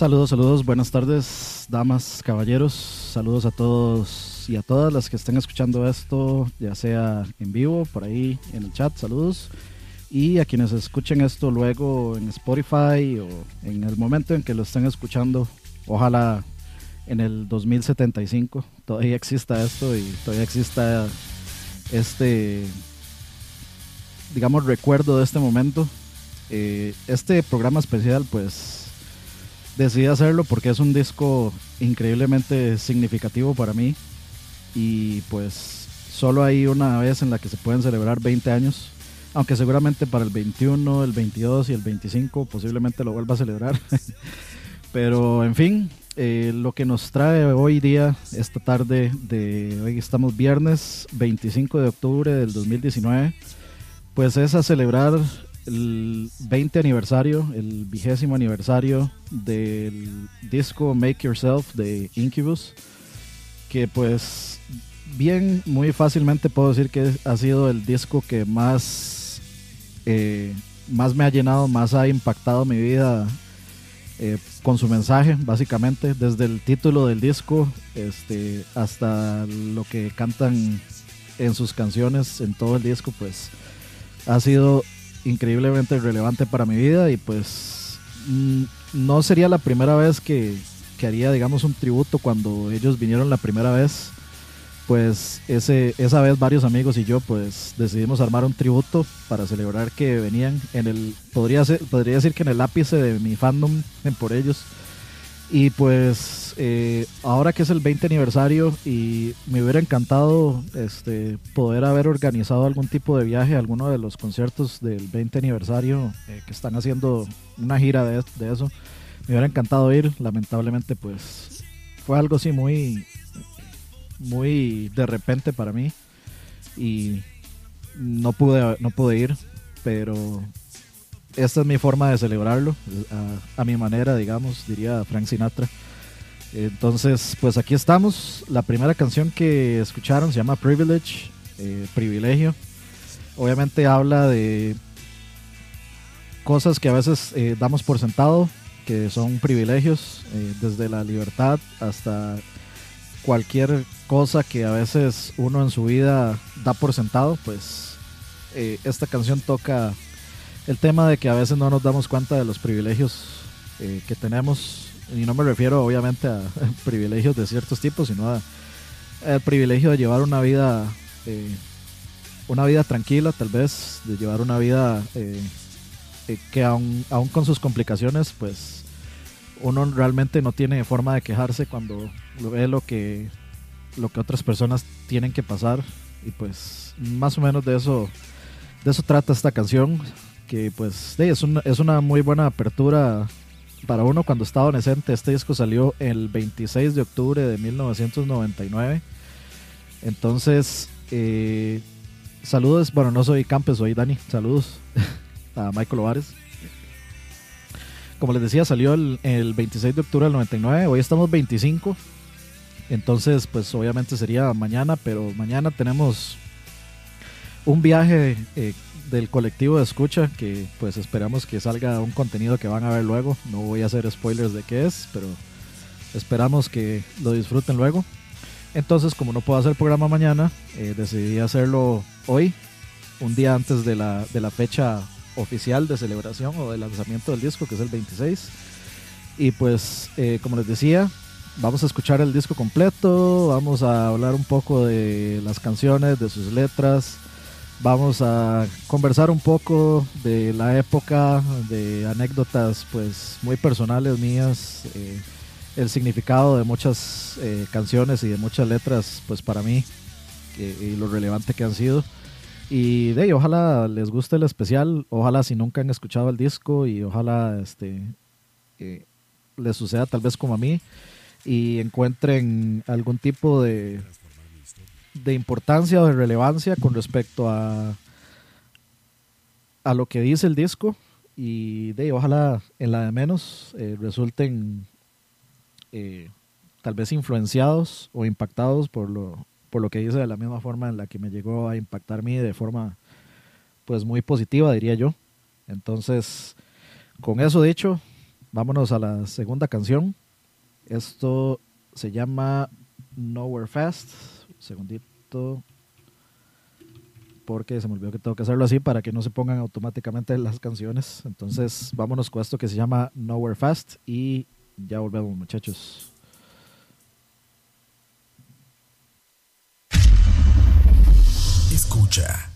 Saludos, saludos, buenas tardes, damas, caballeros. saludos a todos y a todas las que estén escuchando esto, ya sea en vivo, por ahí en el chat, saludos. Y a quienes escuchen esto luego en Spotify o en el momento en que lo estén escuchando, ojalá en el 2075 todavía exista esto y todavía exista este, digamos, recuerdo de este momento. Eh, este programa especial, pues decidí hacerlo porque es un disco increíblemente significativo para mí y pues solo hay una vez en la que se pueden celebrar 20 años, aunque seguramente para el 21, el 22 y el 25 posiblemente lo vuelva a celebrar. Pero en fin, eh, lo que nos trae hoy día, esta tarde de hoy estamos viernes 25 de octubre del 2019, pues es a celebrar el 20 aniversario, el vigésimo aniversario del disco Make Yourself de Incubus, que pues bien, muy fácilmente puedo decir que ha sido el disco que más, eh, más me ha llenado, más ha impactado mi vida eh, con su mensaje, básicamente, desde el título del disco este, hasta lo que cantan en sus canciones, en todo el disco, pues ha sido increíblemente relevante para mi vida y pues no sería la primera vez que, que, haría digamos un tributo cuando ellos vinieron la primera vez. Pues ese, esa vez varios amigos y yo pues decidimos armar un tributo para celebrar que venían en el podría podría decir que en el ápice de mi fandom en por ellos. Y pues eh, ahora que es el 20 aniversario y me hubiera encantado este, poder haber organizado algún tipo de viaje alguno de los conciertos del 20 aniversario eh, que están haciendo una gira de, eso. Me hubiera encantado ir, lamentablemente pues fue algo así muy, muy de repente para mí y no pude, no pude ir, pero esta es mi forma de celebrarlo, a, mi manera, digamos, diría Frank Sinatra. Entonces, pues aquí estamos. La primera canción que escucharon se llama Privilege, eh, Privilegio. Obviamente habla de cosas que a veces eh, damos por sentado, que son privilegios, eh, desde la libertad hasta cualquier cosa que a veces uno en su vida da por sentado, pues esta canción toca el tema de que a veces no nos damos cuenta de los privilegios que tenemos, y no me refiero obviamente a privilegios de ciertos tipos, sino al privilegio de llevar una vida, eh, una vida tranquila tal vez, de llevar una vida eh, eh que aún, aún con sus complicaciones, pues uno realmente no tiene forma de quejarse cuando ve lo que, lo que otras personas tienen que pasar, y pues más o menos de eso, de eso trata esta canción que pues es, una, es una muy buena apertura para uno cuando está adolescente. Este disco salió el 26 de octubre de 1999. Entonces, eh, saludos. Bueno, no soy Campes, soy Dani. Saludos a Michael Ovares. Como les decía, salió el, el, 26 de octubre del 99. Hoy estamos 25. Entonces, pues obviamente sería mañana, pero mañana tenemos un viaje eh, del colectivo de escucha que pues esperamos que salga un contenido que van a ver luego. No voy a hacer spoilers de qué es, pero esperamos que lo disfruten luego. Entonces, como no puedo hacer programa mañana, eh, decidí hacerlo hoy, un día antes de la, de la fecha oficial de celebración o de lanzamiento del disco, que es el 26. Y pues, eh, como les decía, vamos a escuchar el disco completo, vamos a hablar un poco de las canciones, de sus letras, Vamos a conversar un poco de la época, de anécdotas pues muy personales mías, eh, el significado de muchas eh, canciones y de muchas letras pues para mí y lo relevante que han sido. Y de ahí, ojalá les guste el especial, ojalá si nunca han escuchado el disco y ojalá este eh, les suceda tal vez como a mí y encuentren algún tipo de de importancia o de relevancia con respecto a, a lo que dice el disco. Y de ojalá en la de menos eh, resulten eh, tal vez influenciados o impactados por lo, por lo que dice de la misma forma en la que me llegó a impactar a mí de forma pues muy positiva diría yo. Entonces con eso dicho vámonos a la segunda canción. Esto se llama Nowhere Fast. Segundito. Porque se me olvidó que tengo que hacerlo así para que no se pongan automáticamente las canciones. Entonces, vámonos con esto que se llama Nowhere Fast y ya volvemos, muchachos. Escucha.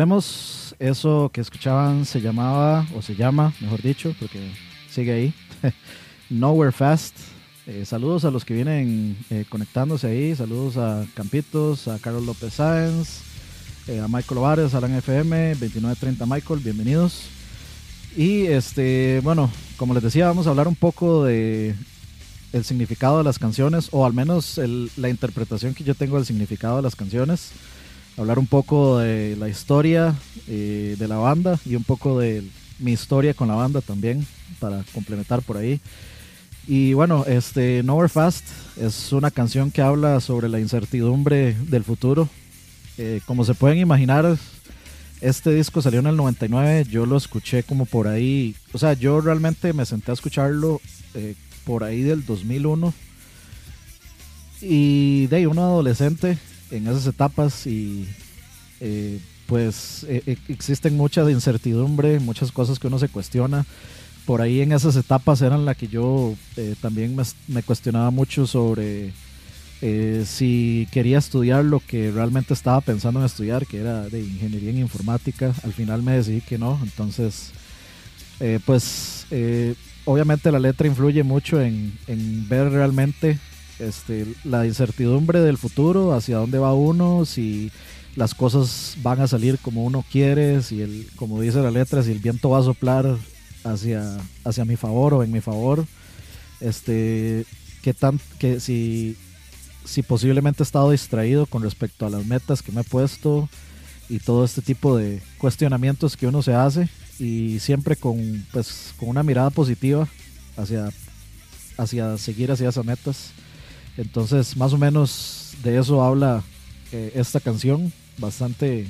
volvemos. Eso que escuchaban se llamaba, o se llama, mejor dicho, porque sigue ahí. Nowhere Fast. Eh, saludos a los que vienen eh, conectándose ahí. Saludos a Campitos, a Carlos López Sáenz, eh, a Michael Ovares, Alan FM, 2930 Michael, bienvenidos. Y este, bueno, como les decía, vamos a hablar un poco de el significado de las canciones, o al menos la interpretación que yo tengo del significado de las canciones. Hablar un poco de la historia eh, de la banda y un poco de mi historia con la banda también, para complementar por ahí. Y bueno, este Nowhere Fast es una canción que habla sobre la incertidumbre del futuro. Eh, como se pueden imaginar, este disco salió en el 99, yo lo escuché como por ahí, o sea, yo realmente me senté a escucharlo eh, por ahí del 2001 y de ahí uno adolescente en esas etapas y eh, pues eh, eh, existen muchas incertidumbre, muchas cosas que uno se cuestiona. Por ahí en esas etapas eran la que yo eh, también me, me cuestionaba mucho sobre eh, si quería estudiar lo que realmente estaba pensando en estudiar, que era de ingeniería en informática. Al final me decidí que no, entonces pues obviamente la letra influye mucho en, en ver realmente este, la incertidumbre del futuro, hacia dónde va uno, si las cosas van a salir como uno quiere, si el, como dice la letra, si el viento va a soplar hacia, hacia mi favor o en mi favor, este, que tan, que si, si posiblemente he estado distraído con respecto a las metas que me he puesto y todo este tipo de cuestionamientos que uno se hace y siempre con, pues, con una mirada positiva hacia, hacia seguir hacia esas metas. Entonces, más o menos de eso habla eh, esta canción, bastante,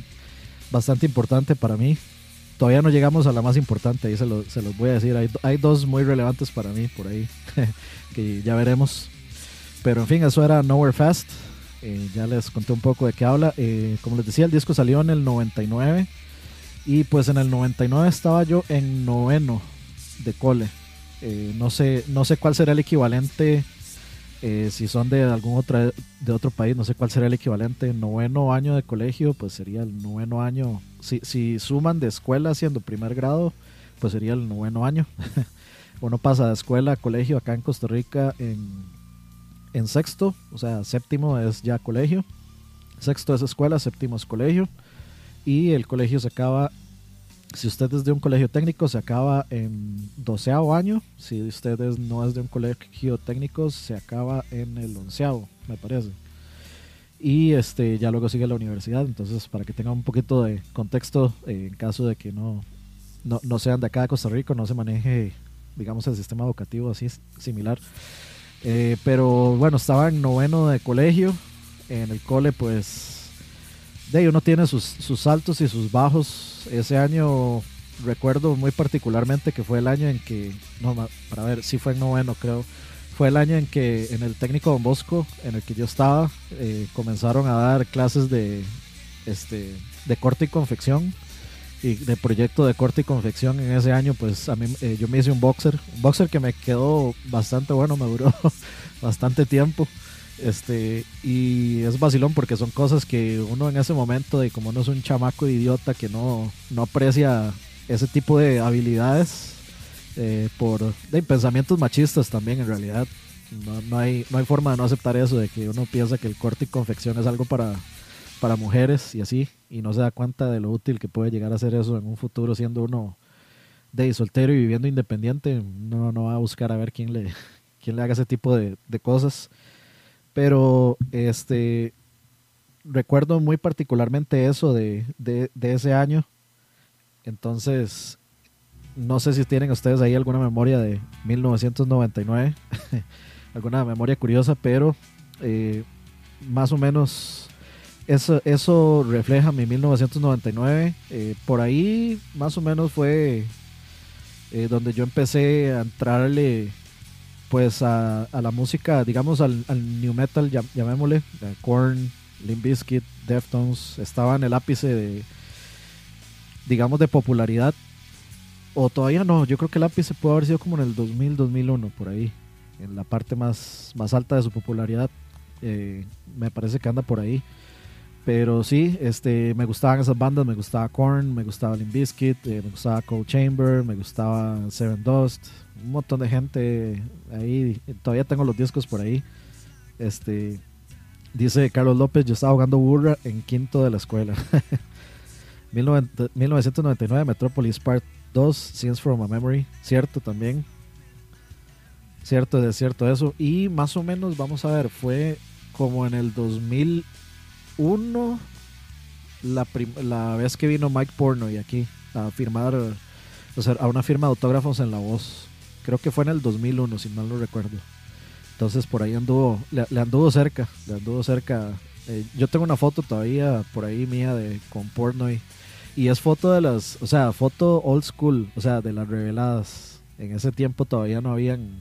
bastante importante para mí. Todavía no llegamos a la más importante, ahí se, lo- se los voy a decir. Hay, hay dos muy relevantes para mí por ahí, que ya veremos. Pero en fin, eso era Nowhere Fast. Eh, ya les conté un poco de qué habla. Eh, como les decía, el disco salió en el 99. Y pues en el 99 estaba yo en noveno de cole. No, sé, no sé cuál será el equivalente. Eh, si son de algún otro, de otro país, no sé cuál será el equivalente. Noveno año de colegio, pues sería el noveno año. Si, si suman de escuela haciendo primer grado, pues sería el noveno año. Uno pasa de escuela a colegio acá en Costa Rica en, en sexto, o sea, séptimo es ya colegio. Sexto es escuela, séptimo es colegio. Y el colegio se acaba, si usted es de un colegio técnico, se acaba en doceavo año. Si usted no es de un colegio técnico, se acaba en el onceavo, me parece. Y este ya luego sigue la universidad. Entonces, para que tengan un poquito de contexto, eh, en caso de que no, no, no sean de acá de Costa Rica, no se maneje, digamos, el sistema educativo así similar. Eh, pero bueno, estaba en noveno de colegio. En el cole, pues de ahí uno tiene sus, sus altos y sus bajos. Ese año recuerdo muy particularmente que fue el año en que, no, para ver, sí fue en noveno creo, fue el año en que en el técnico Don Bosco, en el que yo estaba, eh, comenzaron a dar clases de, este, de corte y confección y de proyecto de corte y confección en ese año, pues a mí eh, yo me hice un boxer, un boxer que me quedó bastante bueno, me duró bastante tiempo. Este, y es vacilón porque son cosas que uno en ese momento, de como uno es un chamaco idiota que no, no aprecia ese tipo de habilidades eh, por de pensamientos machistas también en realidad. No, no, hay, no hay forma de no aceptar eso, de que uno piensa que el corte y confección es algo para, para mujeres y así, y no se da cuenta de lo útil que puede llegar a ser eso en un futuro siendo uno de soltero y viviendo independiente. No, no va a buscar a ver quién le, quién le haga ese tipo de, de cosas. Pero este recuerdo muy particularmente eso de, de, ese año. Entonces, no sé si tienen ustedes ahí alguna memoria de 1999, alguna memoria curiosa, pero eh, más o menos eso, eso refleja mi 1999. Eh, por ahí más o menos fue eh, donde yo empecé a entrarle pues a, a la música, digamos al, new metal, llam- llamémosle, Korn, Limp Bizkit, Deftones, estaba en el ápice de, digamos, de popularidad. O todavía no, yo creo que el ápice puede haber sido como en el 2000, 2001, por ahí, en la parte más, más alta de su popularidad. eh, me parece que anda por ahí. Pero sí, este, me gustaban esas bandas, me gustaba Korn, me gustaba Limp Bizkit, eh, me gustaba Cold Chamber, me gustaba Seven Dust, un montón de gente ahí, todavía tengo los discos por ahí. Este, dice Carlos López, yo estaba jugando burra en quinto de la escuela. 19- 1999 Metropolis Part 2, Scenes from a Memory, cierto también. Cierto, es cierto eso. Y más o menos, vamos a ver, fue como en el 2001 la, la vez que vino Mike Pornoy aquí a firmar, o sea, a una firma de autógrafos en La Voz. Creo que fue en el 2001, si mal no recuerdo. Entonces por ahí anduvo, le, anduvo cerca, le anduvo cerca. Eh, yo tengo una foto todavía por ahí mía de con Pornoy. Y es foto de las, o sea, foto old school, o sea, de las reveladas. En ese tiempo todavía no habían,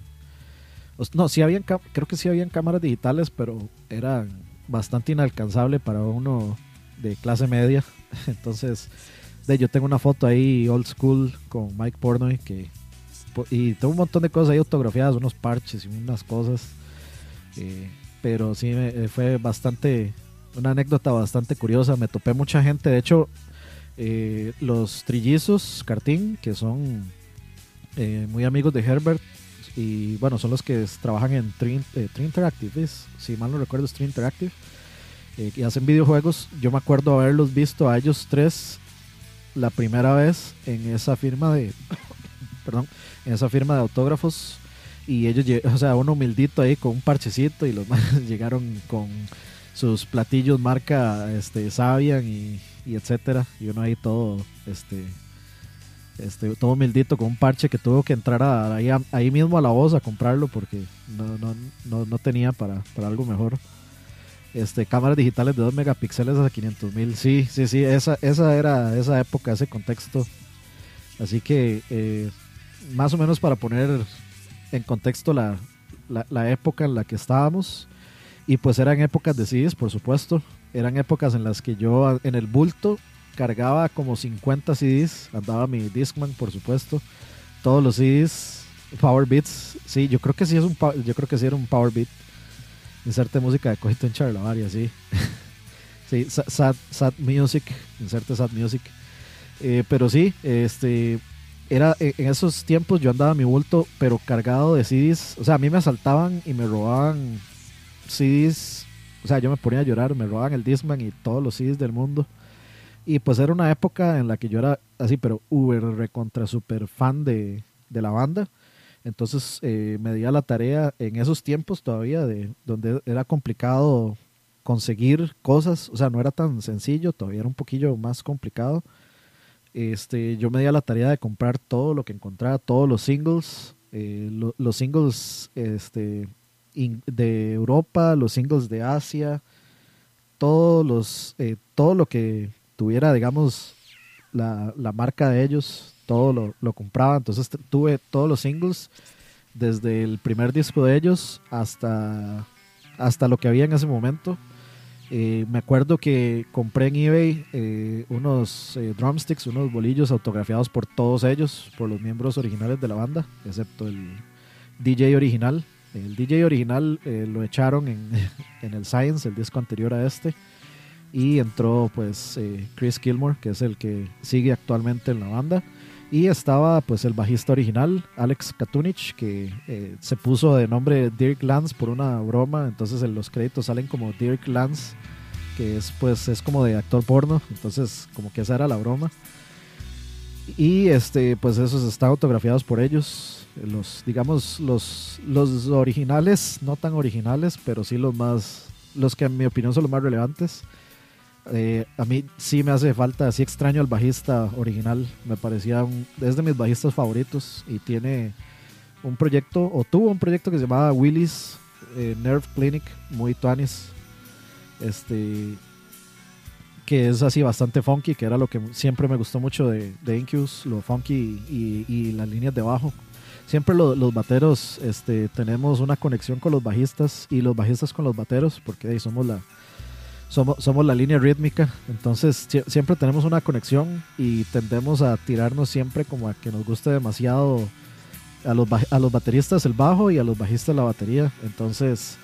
no, sí habían, creo que sí habían cámaras digitales, pero eran bastante inalcanzable para uno de clase media. Entonces, de, yo tengo una foto ahí old school con Mike Pornoy que y tengo un montón de cosas ahí autografiadas, unos parches y unas cosas. eh, pero sí eh, fue bastante, una anécdota bastante curiosa. Me topé mucha gente. De hecho, eh, los trillizos Cartín, que son muy amigos de Herbert, y bueno, son los que trabajan en Tree, eh, Interactive, si mal no recuerdo, es Tree Interactive, eh, y hacen videojuegos. Yo me acuerdo haberlos visto a ellos tres la primera vez en esa firma de, perdón, en esa firma de autógrafos. Y ellos, o sea, uno humildito ahí con un parchecito y los llegaron con sus platillos marca este Sabian y, y etcétera. Y uno ahí todo, este, este, todo humildito con un parche que tuvo que entrar a- ahí, ahí mismo a la voz a comprarlo porque no, no, no, no tenía para, para algo mejor. Este, cámaras digitales de 2 megapíxeles a 500 mil. Sí, sí, sí, esa, esa era esa época, ese contexto. Así que, eh, más o menos para poner en contexto la, la, época en la que estábamos. Y pues eran épocas de CDs, por supuesto. Eran épocas en las que yo en el bulto cargaba como 50 CDs. Andaba mi Discman, por supuesto. Todos los CDs, Power Beats. Sí, yo creo que sí es un yo creo que sí era un Power Beat. Inserte música de Cojito en Charlavaria, sí. sí, sa- sad, sad music, inserte sad music. Eh, pero sí, este era en en esos tiempos yo andaba mi bulto, pero cargado de CDs. O sea, a mí me asaltaban y me robaban CDs. O sea, yo me ponía a llorar, me robaban el Discman y todos los CDs del mundo. Y pues era una época en la que yo era así, pero uber recontra super fan de, de la banda. Entonces eh, me di a la tarea en esos tiempos todavía, de donde era complicado conseguir cosas. O sea, no era tan sencillo, todavía era un poquillo más complicado este, yo me di a la tarea de comprar todo lo que encontraba, todos los singles, eh, lo- los singles este, de Europa, los singles de Asia, todos los, eh, todo lo que tuviera, digamos, la, la marca de ellos, todo lo, lo compraba. Entonces tuve todos los singles, desde el primer disco de ellos hasta, hasta lo que había en ese momento. Eh, me acuerdo que compré en eBay eh, unos eh, drumsticks, unos bolillos autografiados por todos ellos, por los miembros originales de la banda, excepto el DJ original. El DJ original eh, lo echaron en, en el Science, el disco anterior a este, y entró pues eh, Chris Gilmore, que es el que sigue actualmente en la banda. Y estaba pues el bajista original, Alex Katunich, que eh, se puso de nombre Dirk Lance por una broma. Entonces en los créditos salen como Dirk Lance, que es pues es como de actor porno. Entonces como que esa era la broma. Y este pues esos están autografiados por ellos. Los, digamos, los, los originales, no tan originales, pero sí los más, los que en mi opinión son los más relevantes. Eh, a mí sí me hace falta, así extraño al bajista original, me parecía un, es de mis bajistas favoritos y tiene un proyecto, o tuvo un proyecto que se llamaba Willis eh, Nerve Clinic, muy tuanis, este, que es así bastante funky, que era lo que siempre me gustó mucho de, de lo funky y, y las líneas de bajo. Siempre lo- los bateros este, tenemos una conexión con los bajistas y los bajistas con los bateros, porque ahí somos la, somos, somos la línea rítmica, entonces sie- siempre tenemos una conexión y tendemos a tirarnos siempre como a que nos guste demasiado a los, a los bateristas el bajo y a los bajistas la batería. Entonces,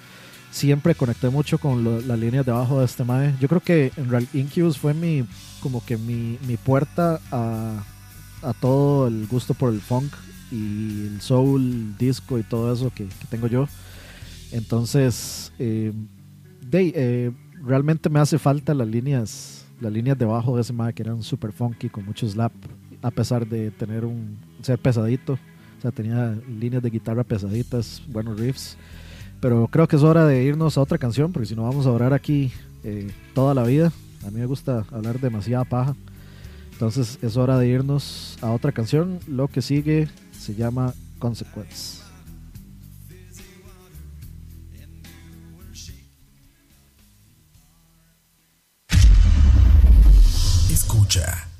siempre conecté mucho con lo- las líneas de abajo de este mae. Yo creo que en real Incubus fue mi como que mi, mi puerta a, a todo el gusto por el funk y el soul, disco y todo eso que, que tengo yo. Entonces, eh, eh, realmente me hace falta las líneas, las líneas de bajo de ese mae que eran super funky con mucho slap, a pesar de tener un ser pesadito. O sea, tenía líneas de guitarra pesaditas, buenos riffs. Pero creo que es hora de irnos a otra canción, porque si no vamos a orar aquí eh, toda la vida. A mí me gusta hablar demasiada paja. Entonces es hora de irnos a otra canción. Lo que sigue se llama Consequence. Escucha.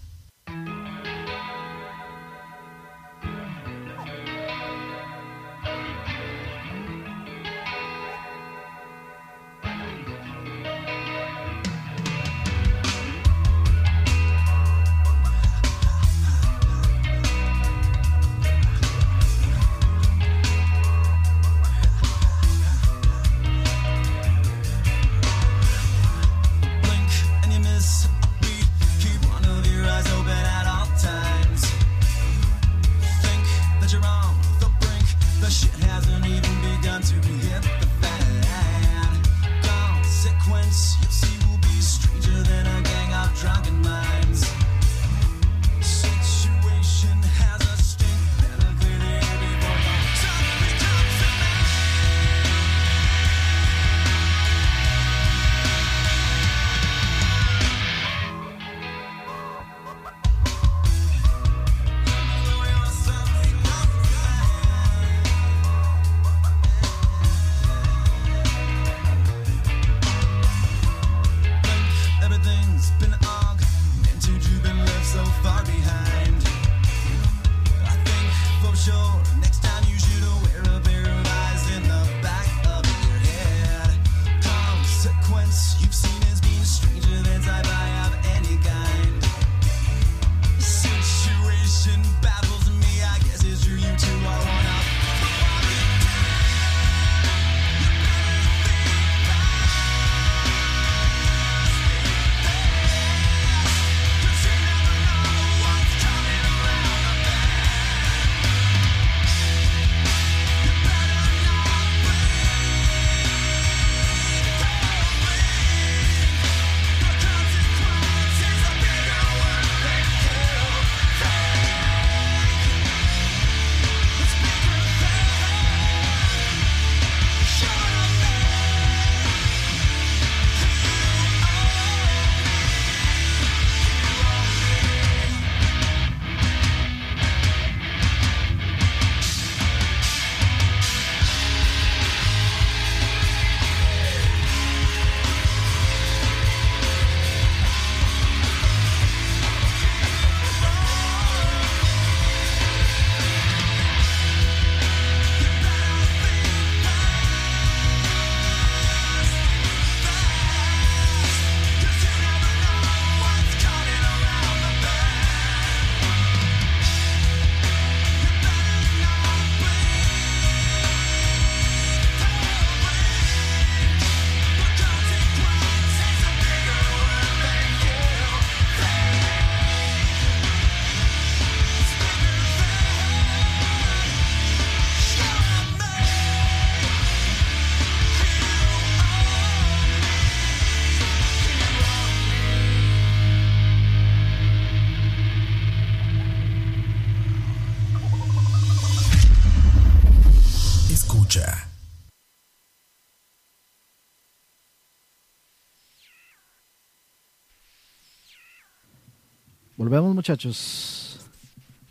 Volvemos muchachos.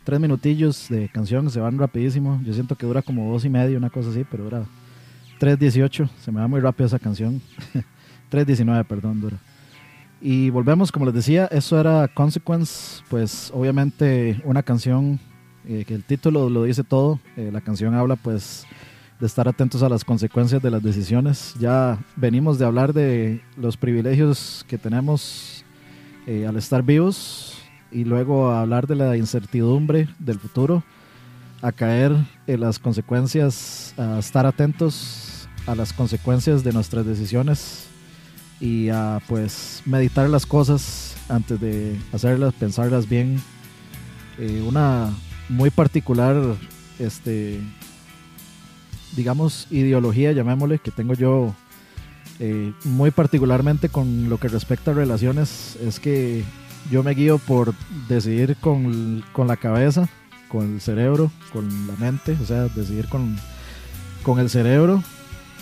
Tres minutillos de canción, se van rapidísimo. Yo siento que dura como dos y medio, una cosa así, pero dura 3.18. Se me va muy rápido esa canción. 3.19, perdón, dura. Y volvemos, como les decía, eso era Consequence, pues obviamente una canción eh, que el título lo dice todo. Eh, la canción habla pues de estar atentos a las consecuencias de las decisiones. Ya venimos de hablar de los privilegios que tenemos eh, al estar vivos y luego a hablar de la incertidumbre del futuro, a caer en las consecuencias, a estar atentos a las consecuencias de nuestras decisiones y a pues meditar las cosas antes de hacerlas, pensarlas bien. Eh, una muy particular, este, digamos, ideología, llamémosle, que tengo yo eh, muy particularmente con lo que respecta a relaciones, es que yo me guío por decidir con, con la cabeza, con el cerebro, con la mente, o sea, decidir con, con el cerebro.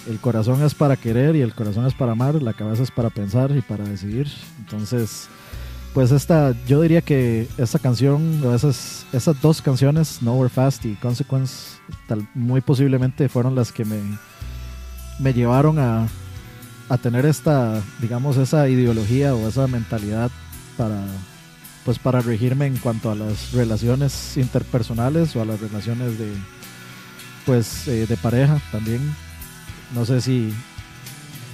El corazón es para querer y el corazón es para amar, la cabeza es para pensar y para decidir. Entonces, pues esta, yo diría que esta canción, esas, esas dos canciones, Nowhere Fast y Consequence, muy posiblemente fueron las que me, me llevaron a, a tener esta, digamos, esa ideología o esa mentalidad para, pues para regirme en cuanto a las relaciones interpersonales o a las relaciones de, pues, eh, de pareja también. No sé si,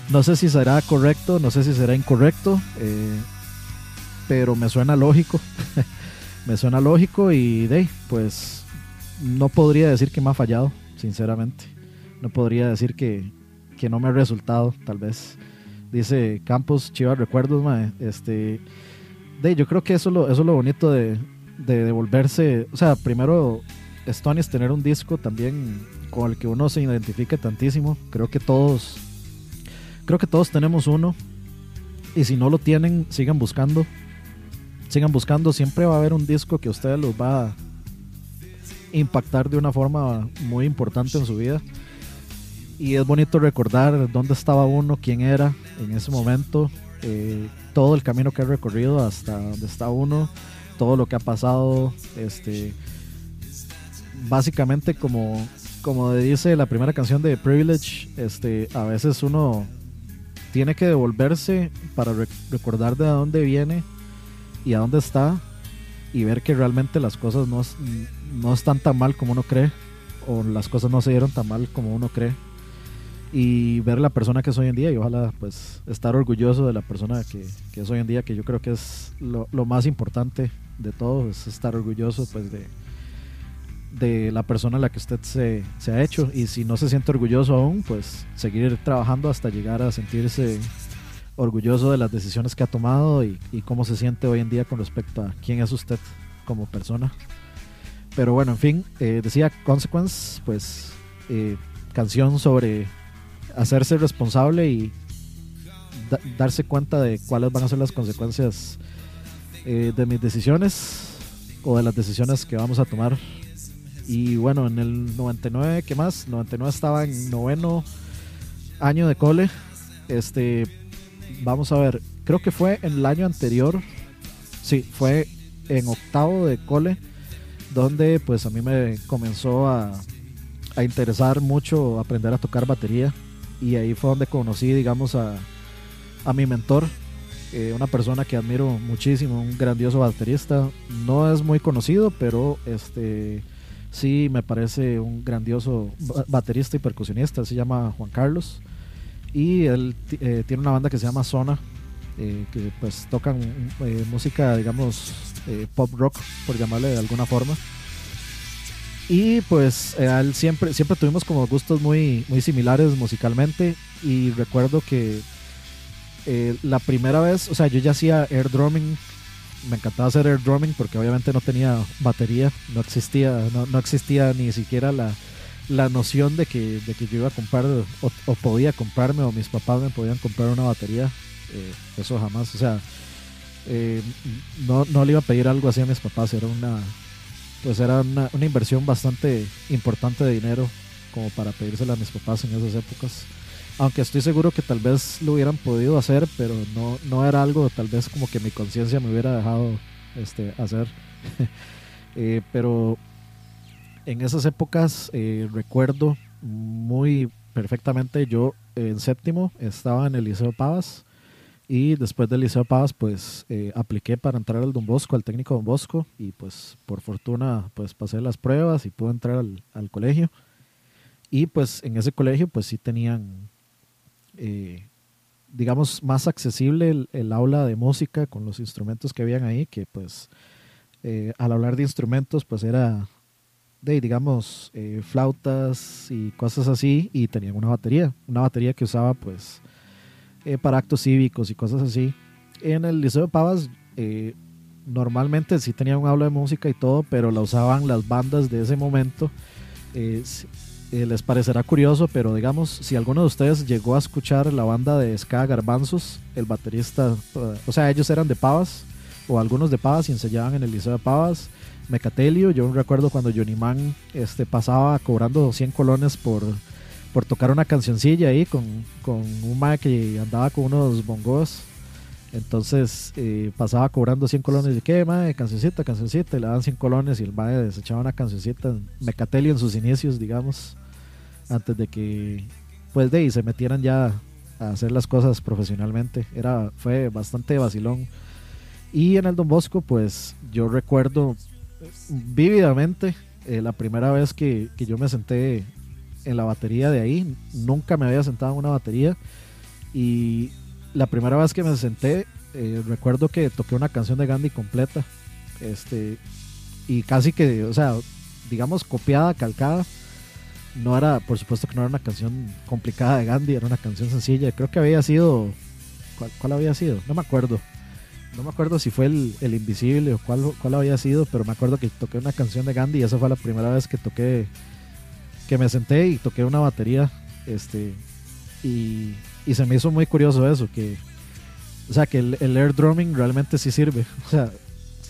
no sé si será correcto, no sé si será incorrecto. Eh, pero me suena lógico. me suena lógico y de pues no podría decir que me ha fallado, sinceramente. No podría decir que, que no me ha resultado, tal vez. Dice Campos, Chivas Recuerdos. Este, de, yo creo que eso, es lo, bonito de, de devolverse. O sea, primero, Stone es tener un disco también con el que uno se identifique tantísimo. Creo que todos, creo que todos tenemos uno. Y si no lo tienen, sigan buscando sigan buscando, siempre va a haber un disco que a ustedes los va a impactar de una forma muy importante en su vida. Y es bonito recordar dónde estaba uno, quién era en ese momento, eh, todo el camino que ha recorrido hasta donde está uno, todo lo que ha pasado, este, básicamente como, como dice la primera canción de Privilege, este, a veces uno tiene que devolverse para rec recordar de dónde viene y a dónde está y ver que realmente las cosas no, no están tan mal como uno cree o las cosas no se dieron tan mal como uno cree y ver la persona que es hoy en día y ojalá pues estar orgulloso de la persona que, que es hoy en día que yo creo que es lo, lo, más importante de todo es estar orgulloso pues de, de la persona a la que usted se, se ha hecho y si no se siente orgulloso aún pues seguir trabajando hasta llegar a sentirse orgulloso de las decisiones que ha tomado y, y, cómo se siente hoy en día con respecto a quién es usted como persona. Pero bueno, en fin, eh, decía Consequence, pues eh, canción sobre hacerse responsable y da darse cuenta de cuáles van a ser las consecuencias eh, de mis decisiones o de las decisiones que vamos a tomar. Y bueno, en el 99, ¿qué más? 99 estaba en noveno año de cole. Este, vamos a ver, creo que fue en el año anterior, sí, fue en octavo de cole, donde pues a mí me comenzó a, a interesar mucho aprender a tocar batería y ahí fue donde conocí, digamos, a, a mi mentor, eh, una persona que admiro muchísimo, un grandioso baterista, no es muy conocido, pero este sí me parece un grandioso baterista y percusionista, se llama Juan Carlos. Y él eh, tiene una banda que se llama Zona eh, que pues tocan música digamos pop rock por llamarle de alguna forma y pues él siempre siempre tuvimos como gustos muy muy similares musicalmente. Y recuerdo que la primera vez o sea yo ya hacía air drumming. Me encantaba hacer air drumming porque obviamente no tenía batería no existía no, no existía ni siquiera la la noción de que, de que yo iba a comprar o, podía comprarme o mis papás me podían comprar una batería, eh, eso jamás, o sea, eh, no, no le iba a pedir algo así a mis papás, era una, pues era una, una, inversión bastante importante de dinero como para pedírsela a mis papás en esas épocas. Aunque estoy seguro que tal vez lo hubieran podido hacer, pero no, no era algo tal vez como que mi conciencia me hubiera dejado este, hacer. eh, pero en esas épocas eh, recuerdo muy perfectamente, yo en séptimo estaba en el Liceo Pavas y después del Liceo Pavas pues eh, apliqué para entrar al Don Bosco, al técnico Don Bosco y pues por fortuna pues pasé las pruebas y pude entrar al, al colegio. Y pues en ese colegio pues sí tenían eh, digamos más accesible el, el, aula de música con los instrumentos que habían ahí que pues eh, al hablar de instrumentos pues era de, digamos, eh, flautas y cosas así, y tenían una batería, una batería que usaba pues eh, para actos cívicos y cosas así. En el Liceo de Pavas eh, normalmente sí tenía un aula de música y todo, pero la usaban las bandas de ese momento. Eh, eh, les parecerá curioso, pero digamos, si alguno de ustedes llegó a escuchar la banda de Ska Garbanzos, el baterista, o sea, ellos eran de Pavas, o algunos de Pavas y ensayaban en el Liceo de Pavas. Mecatelio, yo recuerdo cuando Johnny Man este, pasaba cobrando 100 colones por, por tocar una cancioncilla ahí con, con un mae que andaba con unos bongos. Entonces eh, pasaba cobrando 100 colones y qué, mae, cancioncita, cancioncita, y le daban 100 colones y el mae desechaba una cancioncita. Mecatelio en sus inicios, digamos, antes de que, pues de ahí se metieran ya a hacer las cosas profesionalmente. Era, fue bastante vacilón. Y en el Don Bosco, pues yo recuerdo vívidamente eh, la primera vez que, que yo me senté en la batería de ahí. Nunca me había sentado en una batería. Y la primera vez que me senté, eh, recuerdo que toqué una canción de Gandhi completa. Este, y casi que, o sea, digamos copiada, calcada. No era, por supuesto que no era una canción complicada de Gandhi, era una canción sencilla. Creo que había sido. ¿Cuál, cuál había sido? No me acuerdo. No me acuerdo si fue el, el Invisible o cuál, cuál había sido, pero me acuerdo que toqué una canción de Gandhi y esa fue la primera vez que toqué, que me senté y toqué una batería. Este, y, y se me hizo muy curioso eso, que, o sea, que el, el air drumming realmente sí sirve. O sea,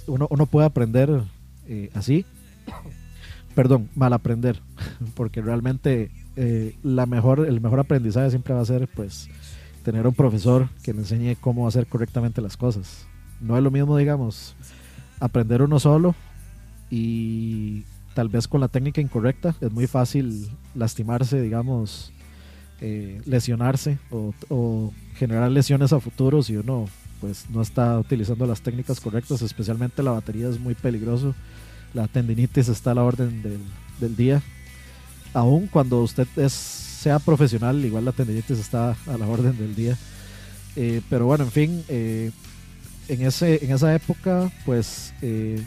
uno, uno puede aprender eh, así, perdón, mal aprender, porque realmente eh, la mejor, el mejor aprendizaje siempre va a ser, pues, tener un profesor que me enseñe cómo hacer correctamente las cosas. No es lo mismo, digamos, aprender uno solo y tal vez con la técnica incorrecta. Es muy fácil lastimarse, digamos, eh, lesionarse o, generar lesiones a futuro si uno pues no está utilizando las técnicas correctas, especialmente la batería es muy peligroso. La tendinitis está a la orden del, del día. Aún cuando usted es, sea profesional, igual la tendinitis está a la orden del día. Eh, pero bueno, en fin, eh, en, ese, en esa época, pues eh,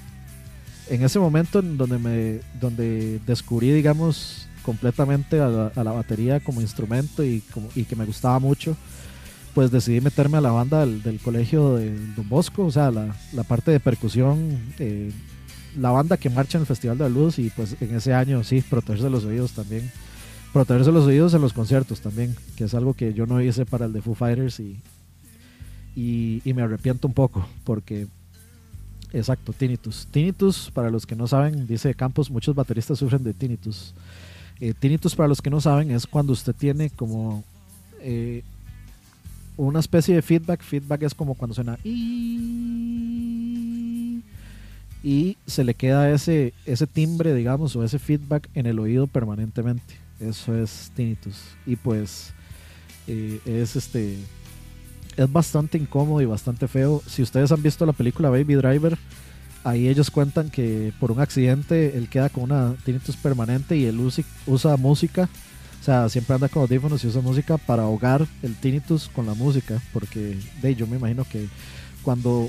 en ese momento en donde, me, donde descubrí, digamos, completamente a la, batería como instrumento y, que me gustaba mucho, pues decidí meterme a la banda del, colegio de Don Bosco, o sea, la, parte de percusión, eh, la banda que marcha en el Festival de la Luz y pues en ese año sí, protegerse los oídos también. Protegerse los oídos en los conciertos también, que es algo que yo no hice para el de Foo Fighters y, y me arrepiento un poco porque Exacto, tinnitus. Tinnitus, para los que no saben, dice Campos, muchos bateristas sufren de tinnitus. Eh, tinnitus, para los que no saben, es cuando usted tiene como eh, una especie de feedback. Feedback es como cuando suena y, se le queda ese, ese timbre, digamos, o ese feedback en el oído permanentemente. Eso es tinnitus. Y pues eh, es este es bastante incómodo y bastante feo. Si ustedes han visto la película Baby Driver, ahí ellos cuentan que por un accidente él queda con una tinnitus permanente y él usa, música. O sea, siempre anda con audífonos y usa música para ahogar el tinnitus con la música. Porque yo me imagino que cuando,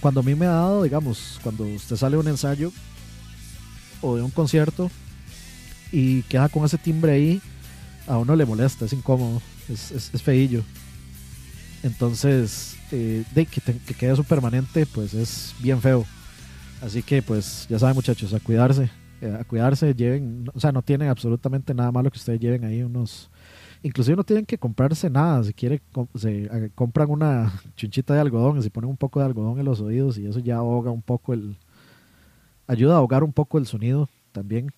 cuando a mí me ha dado, digamos, cuando usted sale de un ensayo o de un concierto y queda con ese timbre ahí, a uno le molesta, es incómodo, es, es, es feillo. Entonces, eh, de que, quede eso permanente, pues es bien feo. Así que, pues, ya saben, muchachos, a cuidarse. eh, a cuidarse, lleven, o sea, no tienen absolutamente nada malo que ustedes lleven ahí unos. Inclusive no tienen que comprarse nada. Si quiere, com- se compran una chunchita de algodón y se ponen un poco de algodón en los oídos y eso ya ahoga un poco el. Ayuda a ahogar un poco el sonido también.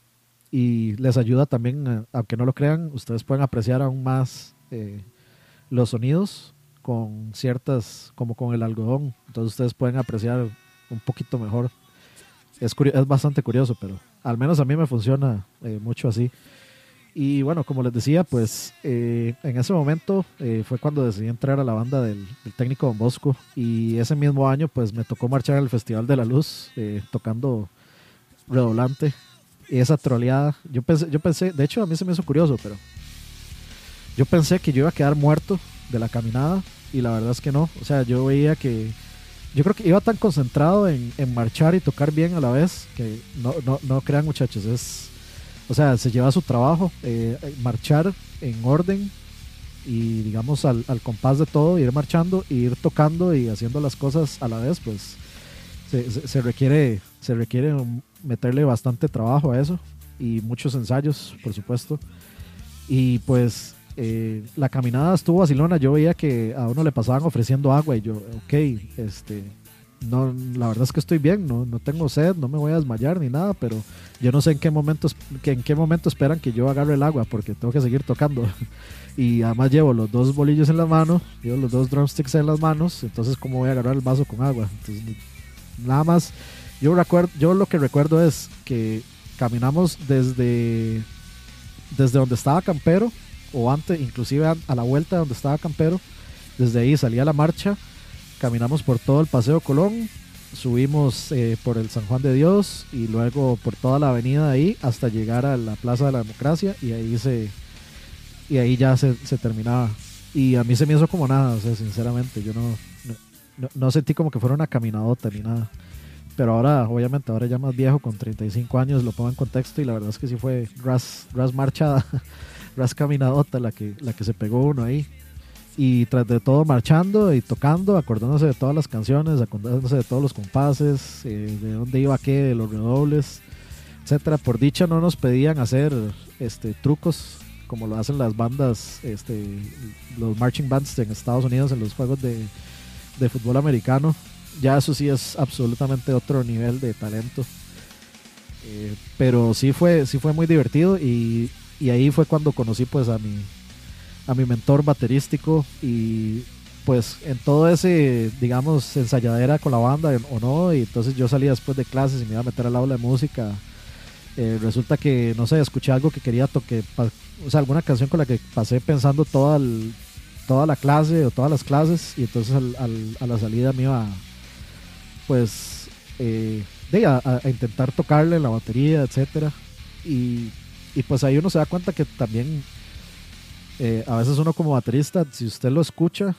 Y les ayuda también, eh, aunque no lo crean, ustedes pueden apreciar aún más eh, los sonidos con ciertas, como con el algodón. Entonces ustedes pueden apreciar un poquito mejor. Es, curio- es bastante curioso, pero al menos a mí me funciona eh, mucho así. Y bueno, como les decía, pues eh, en ese momento eh, fue cuando decidí entrar a la banda del, del técnico Don Bosco. Y ese mismo año, pues me tocó marchar al Festival de la Luz eh, tocando redoblante. Y esa troleada, yo pensé, yo pensé, de hecho a mí se me hizo curioso, pero yo pensé que yo iba a quedar muerto de la caminada y la verdad es que no. O sea, yo veía que, yo creo que iba tan concentrado en, en marchar y tocar bien a la vez que no, no, no crean muchachos, es, o sea, se lleva su trabajo, eh, marchar en orden y digamos al, al compás de todo, ir marchando, ir tocando y haciendo las cosas a la vez, pues se, se- se requiere, se requiere meterle bastante trabajo a eso y muchos ensayos, por supuesto. Y pues eh, la caminada estuvo vacilona. Yo veía que a uno le pasaban ofreciendo agua y yo, ok, este, no, la verdad es que estoy bien, no, no tengo sed, no me voy a desmayar ni nada, pero yo no sé en qué momento, que en qué momento esperan que yo agarre el agua porque tengo que seguir tocando. Y además llevo los dos bolillos en la mano, llevo los dos drumsticks en las manos, entonces cómo voy a agarrar el vaso con agua. Entonces, nada más, yo recuerdo, yo lo que recuerdo es que caminamos desde desde donde estaba Campero o antes, inclusive a, la vuelta de donde estaba Campero, desde ahí salía la marcha, caminamos por todo el Paseo Colón, subimos eh, por el San Juan de Dios y luego por toda la avenida ahí hasta llegar a la Plaza de la Democracia y ahí se y ahí ya se, se terminaba. Y a mí se me hizo como nada, o sea, sinceramente, yo no, no- no sentí como que fuera una caminadota ni nada. Pero ahora, obviamente, ahora ya más viejo, con 35 años, lo pongo en contexto y la verdad es que sí fue ras, ras marchada, ras caminadota la que, la que se pegó uno ahí. Y tras de todo marchando y tocando, acordándose de todas las canciones, acordándose de todos los compases, eh, de dónde iba qué, de los redobles, etcétera. Por dicha no nos pedían hacer este trucos como lo hacen las bandas, este, los marching bands en Estados Unidos en los juegos de, de fútbol americano. Ya eso sí es absolutamente otro nivel de talento. Eh, pero sí fue, sí fue muy divertido y, y ahí fue cuando conocí pues a mi, a mi mentor baterístico y pues en todo ese, digamos, ensayadera con la banda o no, y entonces yo salía después de clases y me iba a meter al aula de música. Eh, resulta que, no sé, escuché algo que quería toque, o sea, alguna canción con la que pasé pensando toda, toda la clase o todas las clases, y entonces al- a la salida me iba, pues, eh, a- a intentar tocarle la batería, etcétera. Y, y pues ahí uno se da cuenta que también, eh, a veces uno como baterista, si usted lo escucha,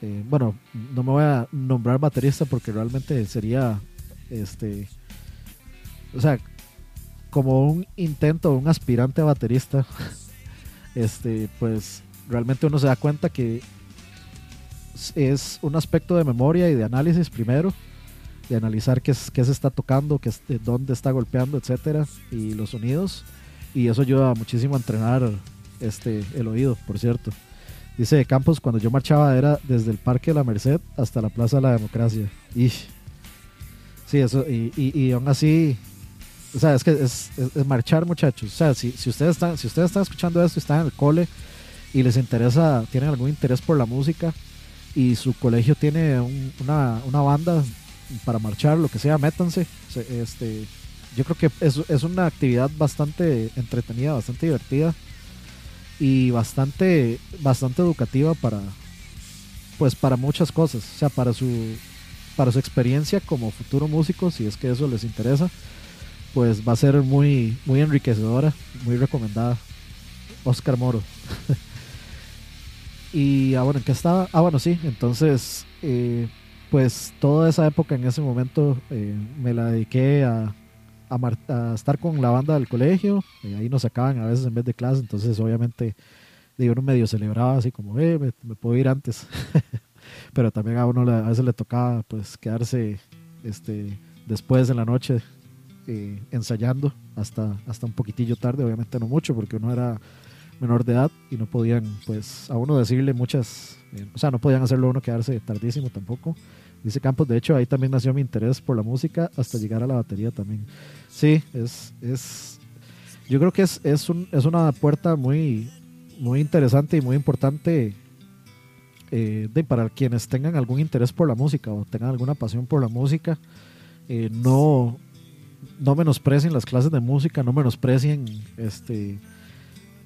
eh, bueno, no me voy a nombrar baterista porque realmente sería, este, o sea, como un intento, un aspirante a baterista, este, pues realmente uno se da cuenta que es- un aspecto de memoria y de análisis primero, de analizar qué, qué se está tocando, qué dónde está golpeando, etcétera, y los sonidos, y eso ayuda muchísimo a entrenar este, el oído, por cierto. Dice Campos, cuando yo marchaba era desde el Parque de la Merced hasta la Plaza de la Democracia. Ish. Sí, eso, y, y, y aún así, o sea, es que es, es- es marchar, muchachos. O sea, si, si, ustedes están, si ustedes están escuchando esto y están en el cole y les interesa, tienen algún interés por la música y su colegio tiene un- una, una banda para marchar, lo que sea, métanse. Se- Este, yo creo que es, es una actividad bastante entretenida, bastante divertida y bastante, bastante educativa para, pues para muchas cosas. O sea, para su, para su experiencia como futuro músico, si es que eso les interesa pues va a ser muy, muy enriquecedora, muy recomendada. Oscar Moro. y ah, bueno, ¿en qué estaba? Ah, bueno, sí, entonces, eh, pues toda esa época en ese momento eh, me la dediqué a, a, mar- a estar con la banda del colegio. eh, ahí nos sacaban a veces en vez de clase, entonces obviamente digo, uno medio celebraba así como, eh, me, puedo ir antes. Pero también a uno a veces le tocaba pues quedarse este, después en la noche eh, ensayando hasta, hasta un poquitillo tarde, obviamente no mucho, porque uno era menor de edad y no podían, pues, a uno decirle muchas, eh, o sea, no podían hacerlo uno quedarse tardísimo tampoco. Dice Campos, de hecho, ahí también nació mi interés por la música hasta llegar a la batería también. Sí, es, es yo creo que es, es, un, es una puerta muy, muy interesante y muy importante eh, de, para quienes tengan algún interés por la música o tengan alguna pasión por la música. eh, no, no menosprecien las clases de música, no menosprecien este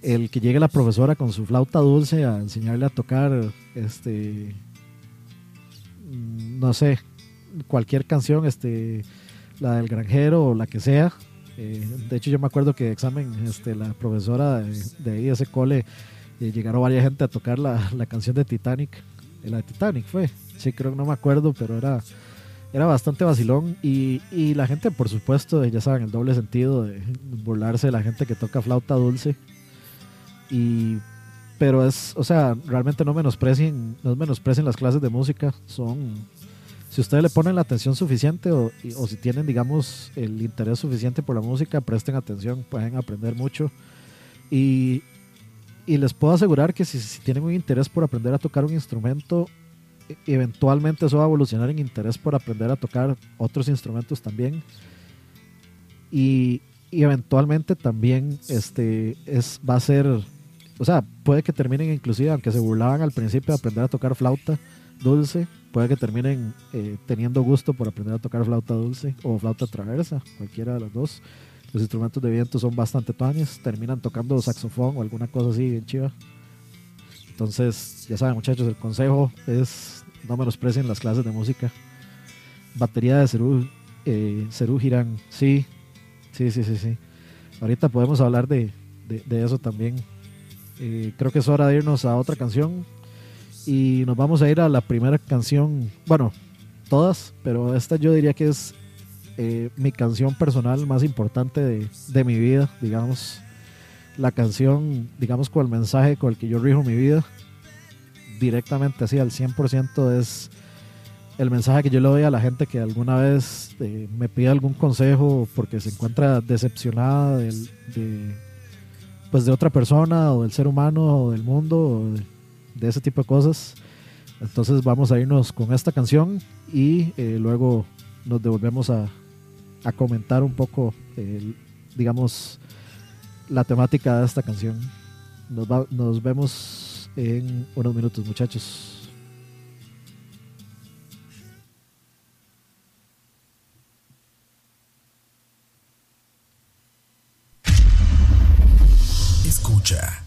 el que llegue la profesora con su flauta dulce a enseñarle a tocar este mm, no sé, cualquier canción, este la del granjero o la que sea. Eh, de hecho yo me acuerdo que examen este la profesora de, de ahí ese cole eh, llegaron varias gente a tocar la, la canción de Titanic en la de Titanic fue. Sí, creo que no me acuerdo, pero era, era bastante vacilón. Y, y la gente, por supuesto, ya saben, el doble sentido de burlarse de la gente que toca flauta dulce. Y, pero es, o sea, realmente no menosprecien, no menosprecien las clases de música. Son, si ustedes le ponen la atención suficiente o, o si tienen, digamos, el interés suficiente por la música, presten atención, pueden aprender mucho. Y, y les puedo asegurar que si, si tienen un interés por aprender a tocar un instrumento, e- eventualmente eso va a evolucionar en interés por aprender a tocar otros instrumentos también. Y, y eventualmente también este, es, va a ser, o sea, puede que terminen inclusive, aunque se burlaban al principio de aprender a tocar flauta dulce, puede que terminen eh, teniendo gusto por aprender a tocar flauta dulce o flauta traversa, cualquiera de las dos. Los instrumentos de viento son bastante tuanes, terminan tocando saxofón o alguna cosa así bien chiva. Entonces, ya saben muchachos, el consejo es no menosprecien las clases de música. Batería de Cerú, eh, Cerú Girán, sí, sí, sí, sí, sí. Ahorita podemos hablar de, de- de eso también. Eh, creo que es hora de irnos a otra canción. Y nos vamos a ir a la primera canción, bueno, todas, pero esta yo diría que es eh, mi canción personal más importante de, de mi vida, digamos. La canción, digamos, con el mensaje con el que yo rijo mi vida, directamente así al 100% es el mensaje que yo le doy a la gente que alguna vez eh, me pide algún consejo porque se encuentra decepcionada de, pues de otra persona o del ser humano o del mundo o de, ese tipo de cosas. Entonces vamos a irnos con esta canción y eh, luego nos devolvemos a, a comentar un poco, el- digamos, la temática de esta canción. Nos, va- nos vemos en unos minutos, muchachos. Escucha.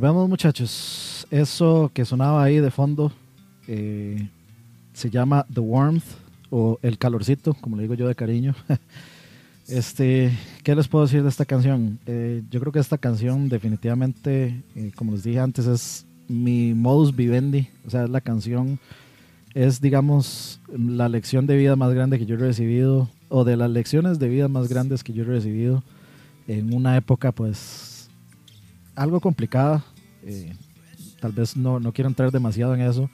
Volvemos muchachos. Eso que sonaba ahí de fondo eh, se llama The Warmth o El Calorcito, como le digo yo de cariño. este, ¿Qué les puedo decir de esta canción? Eh, yo creo que esta canción definitivamente, eh, como les dije antes, es mi modus vivendi. O sea, es la canción, es digamos la lección de vida más grande que yo he recibido, o de las lecciones de vida más grandes que yo he recibido en una época pues algo complicada. eh, tal vez no, no quiero entrar demasiado en eso,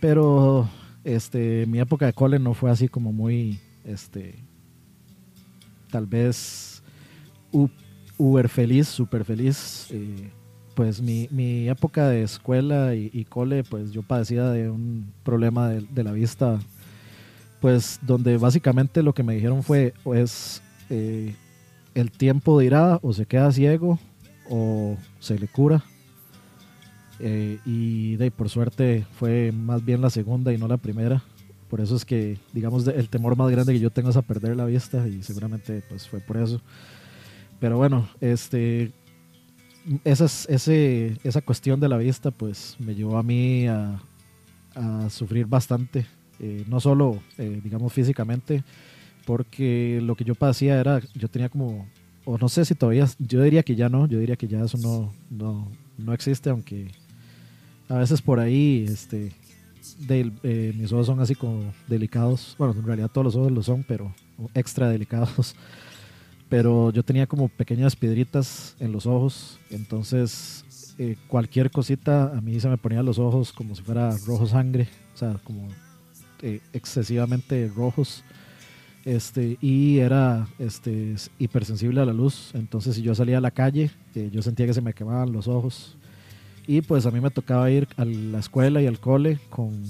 pero este, mi época de cole no fue así como muy, este, tal vez uber feliz, super feliz. eh, pues mi, mi época de escuela y, cole, pues yo padecía de un problema de, la vista, pues donde básicamente lo que me dijeron fue, pues, eh, el tiempo dirá o se queda ciego o se le cura. Eh, y de, por suerte fue más bien la segunda y no la primera. Por eso es que, digamos, el temor más grande que yo tengo es a perder la vista y seguramente pues fue por eso. Pero bueno, este, ese, esa cuestión de la vista pues me llevó a mí a, a sufrir bastante. Eh, no solo, eh, digamos, físicamente, porque lo que yo padecía era, yo tenía como, o no sé si todavía, yo diría que ya no, yo diría que ya eso no, no, no existe, aunque a veces por ahí, este, eh, mis ojos son así como delicados, bueno, en realidad todos los ojos lo son, pero extra delicados, pero yo tenía como pequeñas piedritas en los ojos, entonces eh, cualquier cosita a mí se me ponía los ojos como si fuera rojo sangre, o sea, como eh, excesivamente rojos este y era este hipersensible a la luz. Entonces si yo salía a la calle yo sentía que se me quemaban los ojos. Y pues a mí me tocaba ir a la escuela y al cole con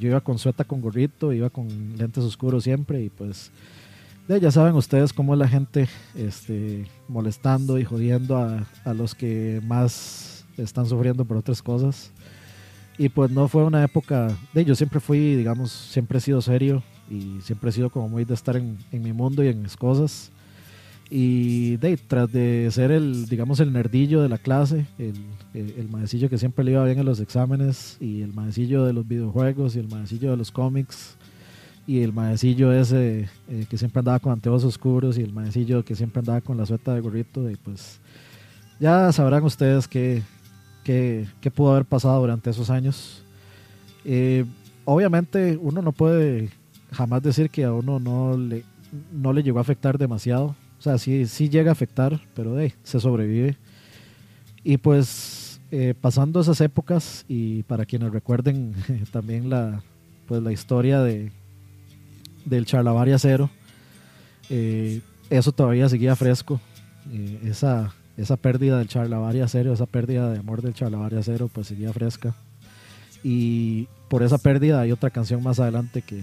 yo iba con sueta con gorrito iba con lentes oscuros siempre. Y pues ya saben ustedes cómo es la gente este molestando y jodiendo a, a los que más están sufriendo por otras cosas. Y pues no fue una época de yo siempre fui digamos siempre he sido serio y siempre he sido como muy de estar en, en mi mundo y en mis cosas. Y de tras de ser el digamos el nerdillo de la clase el, el, maecillo que siempre le iba bien en los exámenes y el maecillo de los videojuegos y el maecillo de los cómics y el maecillo ese eh, que siempre andaba con anteojos oscuros y el maecillo que siempre andaba con la sueta de gorrito y pues ya sabrán ustedes qué, qué, qué pudo haber pasado durante esos años. Eh, obviamente uno no puede jamás decir que a uno no le, no le llegó a afectar demasiado. O sea, sí, sí llega a afectar, pero hey, se sobrevive. Y pues eh, pasando esas épocas y para quienes recuerden también la, pues, la historia de, del Charlavaria Cero, eh, eso todavía seguía fresco. Eh, esa, esa pérdida del Charlavaria Cero, esa pérdida de amor del Charlavaria Cero, pues seguía fresca. Y por esa pérdida hay otra canción más adelante que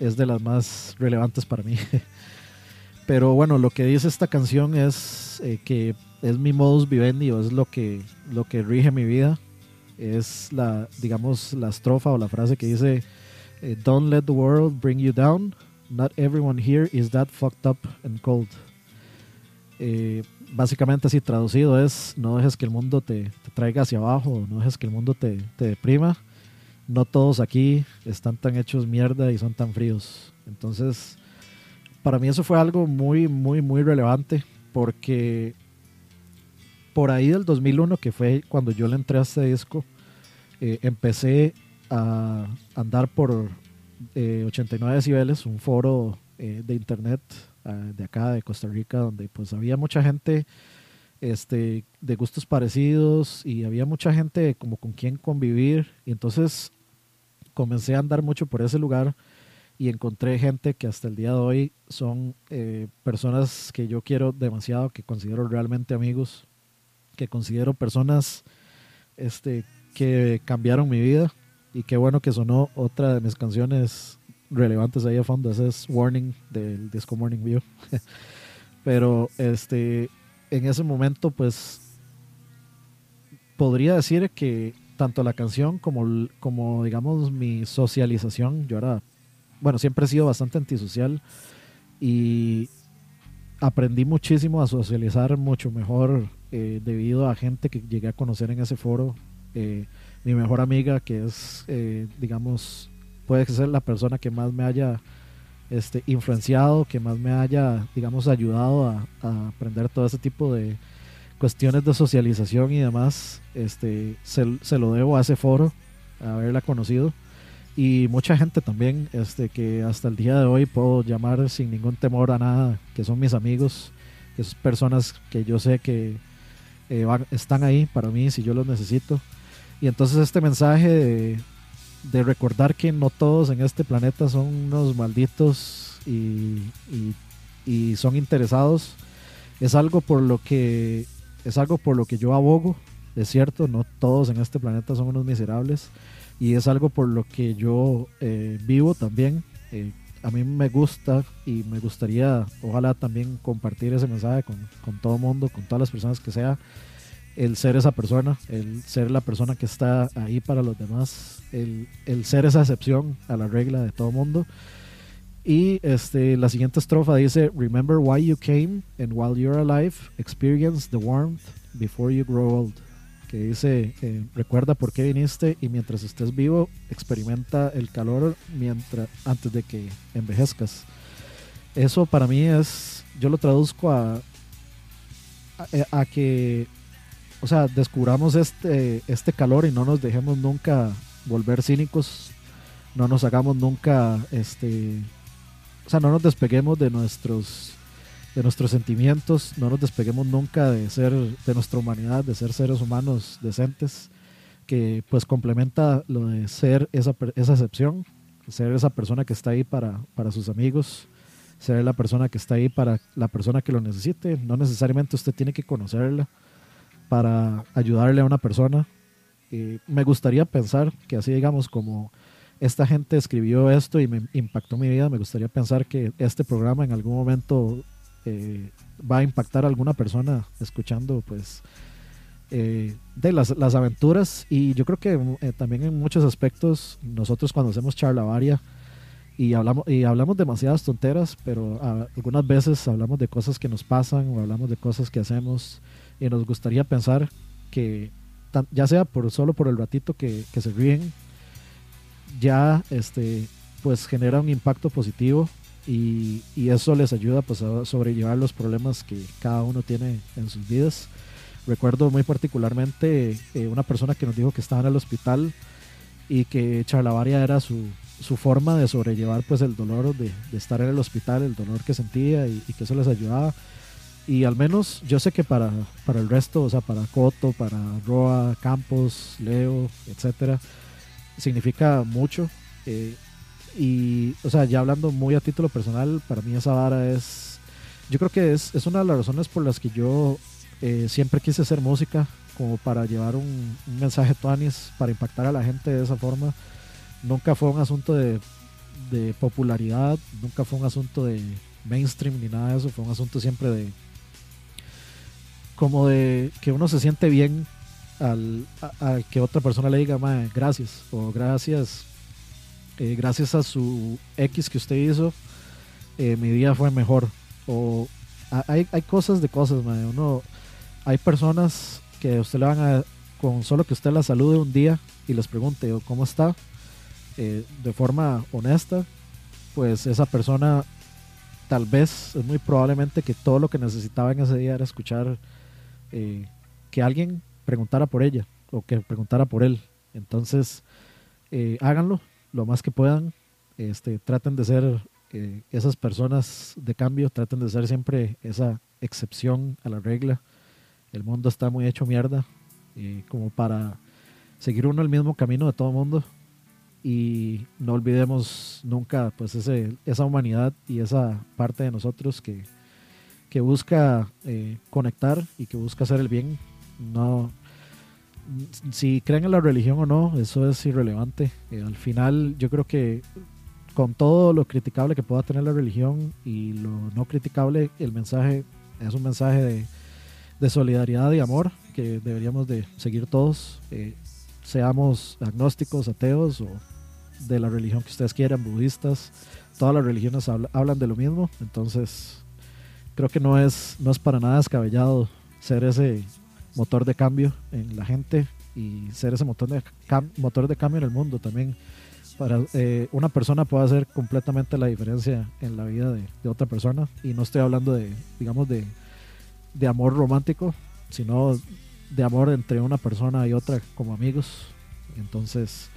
es de las más relevantes para mí. Pero bueno, lo que dice esta canción es eh, que es mi modus vivendi o es lo que, lo que rige mi vida. Es la, digamos, la estrofa o la frase que dice, eh, Don't let the world bring you down. Not everyone here is that fucked up and cold. Eh, básicamente así traducido es, no dejes que el mundo te, te traiga hacia abajo, no dejes que el mundo te, te deprima no todos aquí están tan hechos mierda y son tan fríos. Entonces, para mí eso fue algo muy, muy, muy relevante porque por ahí del 2001, que fue cuando yo le entré a este disco, eh, empecé a andar por eh, 89 decibeles, un foro eh, de internet eh, de acá, de Costa Rica, donde pues había mucha gente este, de gustos parecidos y había mucha gente como con quien convivir. Y entonces comencé a andar mucho por ese lugar y encontré gente que hasta el día de hoy son eh, personas que yo quiero demasiado, que considero realmente amigos, que considero personas este, que cambiaron mi vida y qué bueno que sonó otra de mis canciones relevantes ahí a fondo, ese es Warning del disco Morning View. Pero este en ese momento pues podría decir que tanto la canción como, como digamos mi socialización, yo era bueno, siempre he sido bastante antisocial y aprendí muchísimo a socializar mucho mejor eh, debido a gente que llegué a conocer en ese foro. Eh, mi mejor amiga, que es, eh, digamos, puede ser la persona que más me haya este, influenciado, que más me haya, digamos, ayudado a, a aprender todo ese tipo de cuestiones de socialización y demás. Este, se, se lo debo a ese foro, haberla conocido y mucha gente también este que hasta el día de hoy puedo llamar sin ningún temor a nada que son mis amigos que son personas que yo sé que eh, van- están ahí para mí si yo los necesito y entonces este mensaje de, de recordar que no todos en este planeta son unos malditos y, y- y son interesados es algo por lo que es algo por lo que yo abogo es cierto no todos en este planeta son unos miserables y es algo por lo que yo eh, vivo también. Eh, a mí me gusta y me gustaría, ojalá también compartir ese mensaje con, con todo el mundo, con todas las personas que sea, el ser esa persona, el ser la persona que está ahí para los demás, el, el ser esa excepción a la regla de todo el mundo. Y este, la siguiente estrofa dice, Remember why you came and while you're alive, experience the warmth before you grow old que dice, eh, recuerda por qué viniste y mientras estés vivo, experimenta el calor mientras, antes de que envejezcas. Eso para mí es, yo lo traduzco a, a, a que, o sea, descubramos este, este calor y no nos dejemos nunca volver cínicos, no nos hagamos nunca, este, o sea, no nos despeguemos de nuestros de nuestros sentimientos, no nos despeguemos nunca de ser, de nuestra humanidad, de ser seres humanos decentes, que pues complementa lo de ser esa, esa excepción, ser esa persona que está ahí para, para sus amigos, ser la persona que está ahí para la persona que lo necesite, no necesariamente usted tiene que conocerla para ayudarle a una persona. Y me gustaría pensar que así digamos como esta gente escribió esto y me impactó mi vida, me gustaría pensar que este programa en algún momento eh, va a impactar a alguna persona escuchando pues eh, de las, las aventuras. Y yo creo que eh, también en muchos aspectos nosotros cuando hacemos charla varia y hablamos y hablamos demasiadas tonteras pero algunas veces hablamos de cosas que nos pasan o hablamos de cosas que hacemos y nos gustaría pensar que ya sea por solo por el ratito que, que se ríen ya este pues genera un impacto positivo y, y eso les ayuda pues a sobrellevar los problemas que cada uno tiene en sus vidas. Recuerdo muy particularmente eh, una persona que nos dijo que estaba en el hospital y que charlavaria era su, su forma de sobrellevar pues el dolor de, de estar en el hospital, el dolor que sentía y, y que eso les ayudaba. Y al menos yo sé que para, para el resto, o sea, para Coto, para Roa, Campos, Leo, etcétera, significa mucho. Eh, y, o sea, ya hablando muy a título personal, para mí esa vara es. Yo creo que es, es una de las razones por las que yo eh, siempre quise hacer música, como para llevar un, mensaje tuanis, para impactar a la gente de esa forma. Nunca fue un asunto de, de popularidad, nunca fue un asunto de mainstream ni nada de eso, fue un asunto siempre de. como de que uno se siente bien al, a, que otra persona le diga, "Mae, gracias, o gracias eh, gracias a su X que usted hizo, eh, mi día fue mejor. O hay, hay cosas de cosas, mae. Uno, hay personas que usted le van a, con solo que usted la salude un día y les pregunte "Oh, cómo está, eh, de forma honesta, pues esa persona tal vez, es muy probablemente que todo lo que necesitaba en ese día era escuchar que alguien preguntara por ella o que preguntara por él. Entonces, eh, háganlo lo más que puedan. Este, traten de ser eh, esas personas de cambio, traten de ser siempre esa excepción a la regla. El mundo está muy hecho mierda, eh, como para seguir uno el mismo camino de todo el mundo y no olvidemos nunca pues ese, esa humanidad y esa parte de nosotros que, que busca eh, conectar y que busca hacer el bien. No, si creen en la religión o no, eso es irrelevante. Eh, al final, yo creo que con todo lo criticable que pueda tener la religión y lo no criticable, el mensaje es un mensaje de, de solidaridad y amor que deberíamos de seguir todos, eh, seamos agnósticos, ateos o de la religión que ustedes quieran, budistas, todas las religiones habla- hablan de lo mismo, entonces creo que no es, no es para nada descabellado ser ese motor de cambio en la gente y ser ese motor de, motor de cambio en el mundo también. Para eh, una persona puede hacer completamente la diferencia en la vida de, otra persona y no estoy hablando de, digamos, de, de amor romántico, sino de amor entre una persona y otra como amigos. Entonces,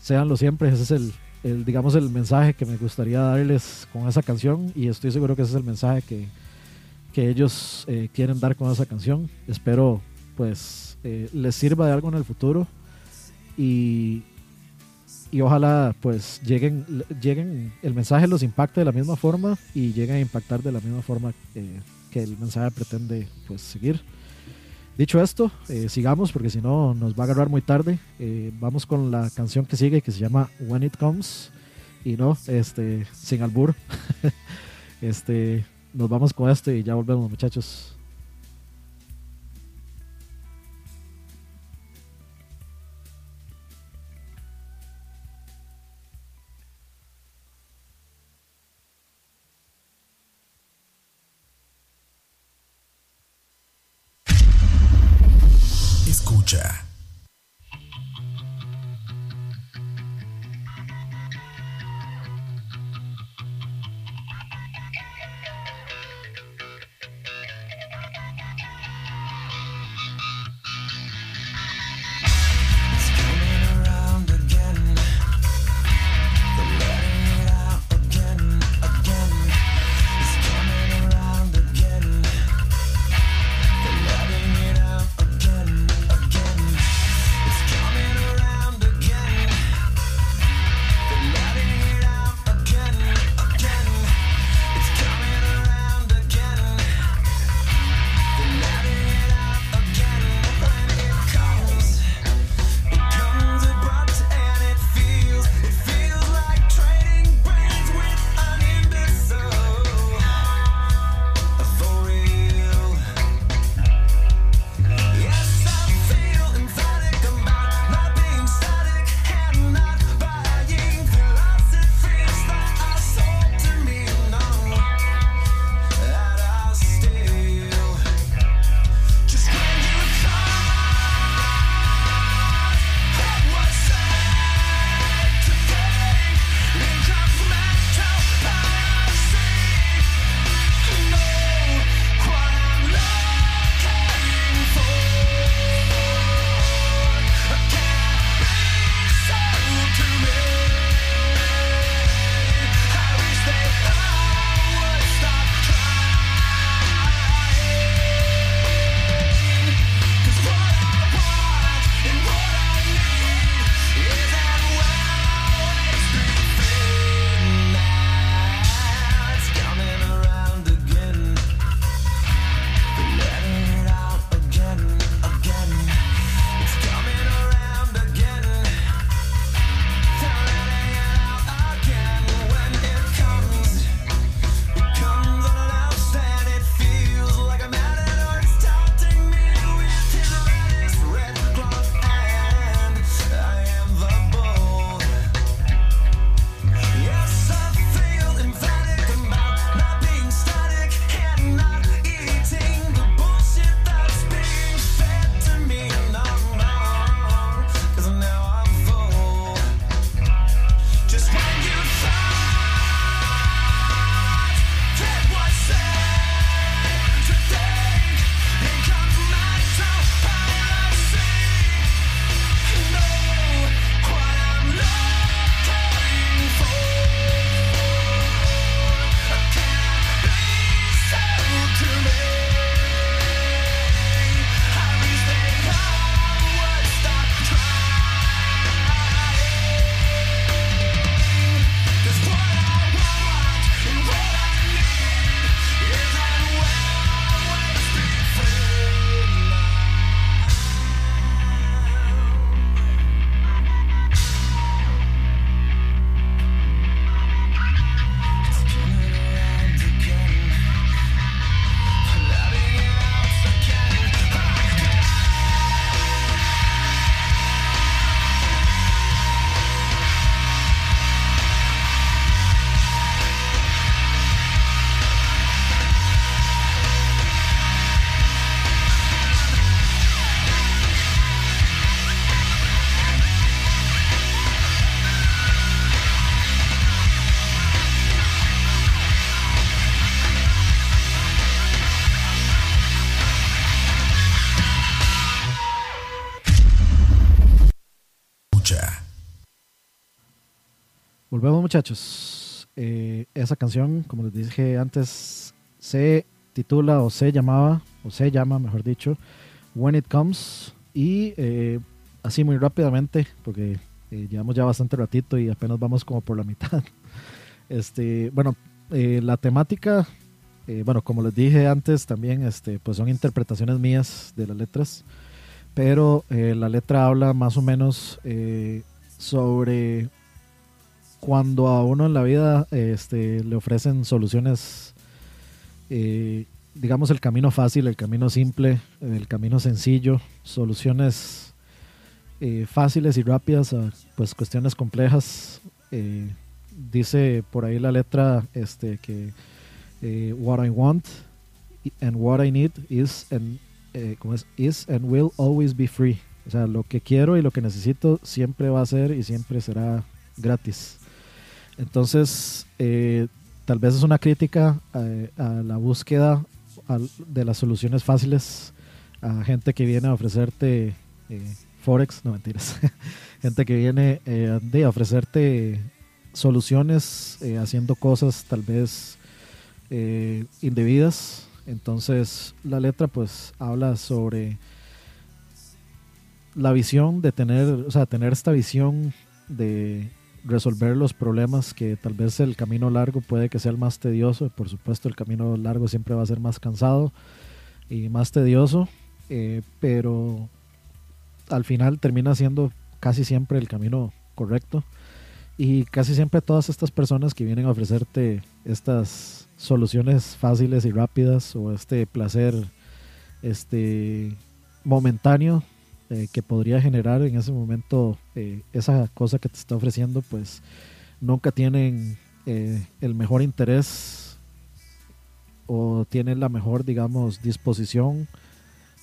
séanlo siempre, ese es el, el, digamos, el mensaje que me gustaría darles con esa canción y estoy seguro que ese es el mensaje que, que ellos eh, quieren dar con esa canción. Espero pues eh, les sirva de algo en el futuro y, y ojalá pues lleguen, lleguen, el mensaje los impacte de la misma forma y lleguen a impactar de la misma forma eh, que el mensaje pretende pues seguir. Dicho esto, sigamos porque si no nos va a agarrar muy tarde. Vamos con la canción que sigue que se llama When It Comes. Y no, este, sin albur. este, nos vamos con esto y ya volvemos muchachos. Muchachos. Eh, esa canción, como les dije antes, se titula o se llamaba, o se llama, mejor dicho, When It Comes. Y eh, así muy rápidamente, porque eh, llevamos ya bastante ratito y apenas vamos como por la mitad. Este, bueno, eh, la temática, bueno, como les dije antes, también este, pues son interpretaciones mías de las letras, pero la letra habla más o menos sobre cuando a uno en la vida este, le ofrecen soluciones, eh, digamos el camino fácil, el camino simple, el camino sencillo, soluciones eh, fáciles y rápidas a pues cuestiones complejas. Eh, dice por ahí la letra este que eh, what I want and what I need is and ¿cómo es? is and will always be free. O sea, lo que quiero y lo que necesito siempre va a ser y siempre será gratis. Entonces, eh, tal vez es una crítica eh, a, la búsqueda de las soluciones fáciles a gente que viene a ofrecerte eh, Forex, no mentiras, gente que viene eh, de a ofrecerte soluciones haciendo cosas tal vez indebidas. Entonces la letra pues habla sobre la visión de tener, o sea, tener esta visión de resolver los problemas que tal vez el camino largo puede que sea el más tedioso. Por supuesto, el camino largo siempre va a ser más cansado y más tedioso, eh, pero al final termina siendo casi siempre el camino correcto. Y casi siempre todas estas personas que vienen a ofrecerte estas soluciones fáciles y rápidas o este placer este momentáneo eh, que podría generar en ese momento eh, esa cosa que te está ofreciendo, pues nunca tienen eh, el mejor interés o tienen la mejor, digamos, disposición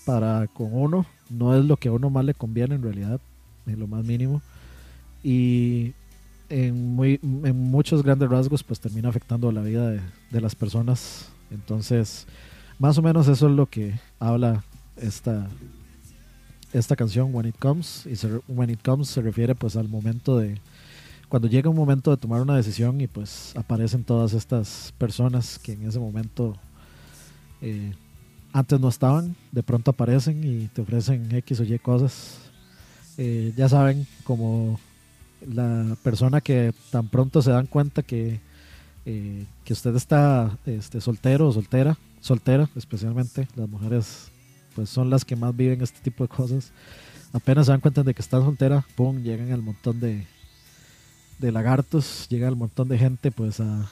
para con uno. No es lo que a uno más le conviene en realidad, en lo más mínimo. Y en, muy, en muchos grandes rasgos, pues termina afectando la vida de, de las personas. Entonces, más o menos eso es lo que habla esta, esta canción When It Comes y se- When It Comes se refiere pues al momento de cuando llega un momento de tomar una decisión y pues aparecen todas estas personas que en ese momento eh, antes no estaban, de pronto aparecen y te ofrecen X o Y cosas. Eh, ya saben, como la persona que tan pronto se dan cuenta que, eh, que usted está este, soltero o soltera, soltera especialmente, las mujeres pues son las que más viven este tipo de cosas. Apenas se dan cuenta de que está soltera, pum, llegan el montón de, de lagartos, llega el montón de gente pues a,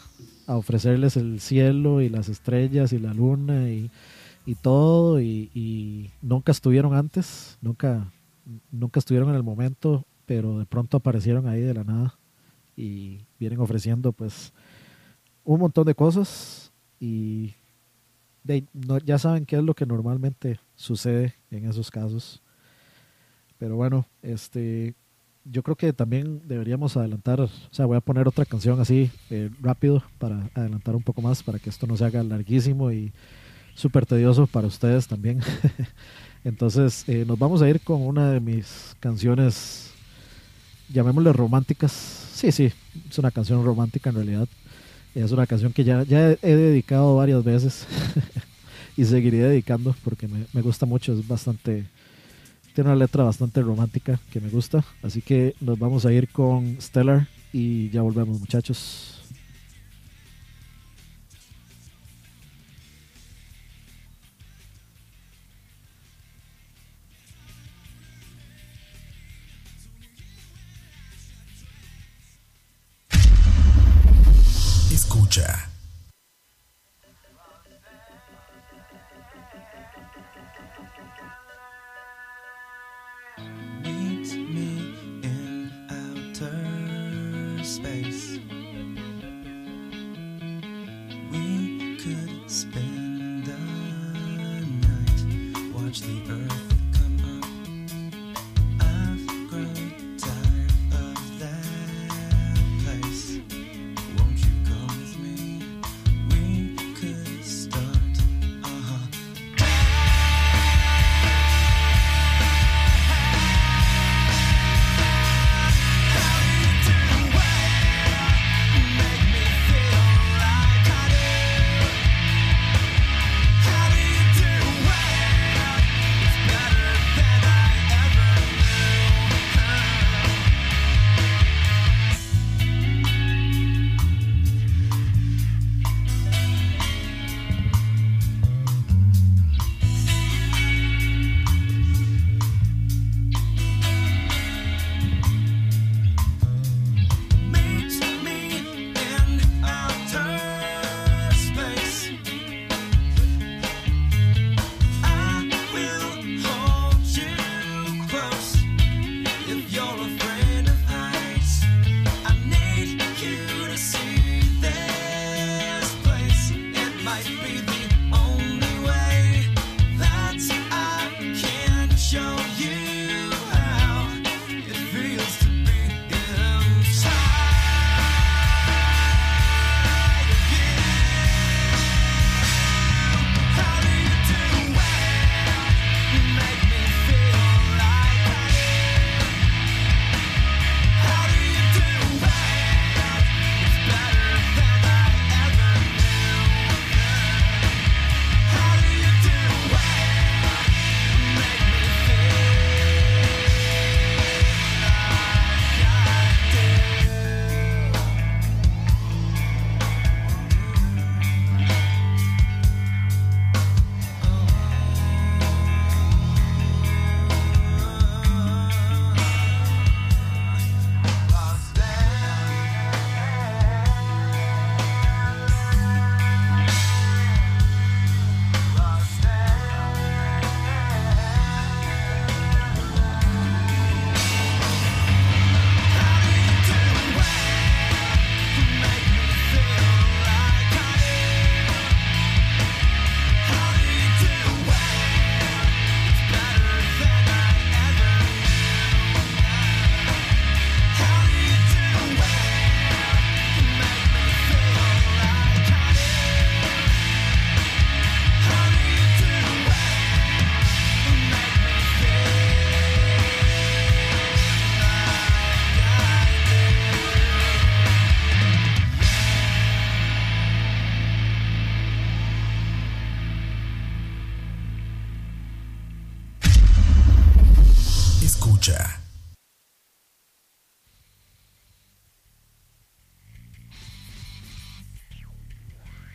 ofrecerles el cielo y las estrellas y la luna y, y todo y, nunca estuvieron antes, nunca, nunca estuvieron en el momento, pero de pronto aparecieron ahí de la nada y vienen ofreciendo pues un montón de cosas y no- ya saben qué es lo que normalmente sucede en esos casos. Pero bueno, este yo creo que también deberíamos adelantar, o sea, voy a poner otra canción así eh, rápido para adelantar un poco más, para que esto no se haga larguísimo y súper tedioso para ustedes también. Entonces, eh, nos vamos a ir con una de mis canciones, llamémosle románticas. Sí, sí, es una canción romántica en realidad. Es una canción que ya, ya he, dedicado varias veces y seguiré dedicando porque me, me gusta mucho, es bastante, tiene una letra bastante romántica que me gusta. Así que nos vamos a ir con Stellar y ya volvemos muchachos.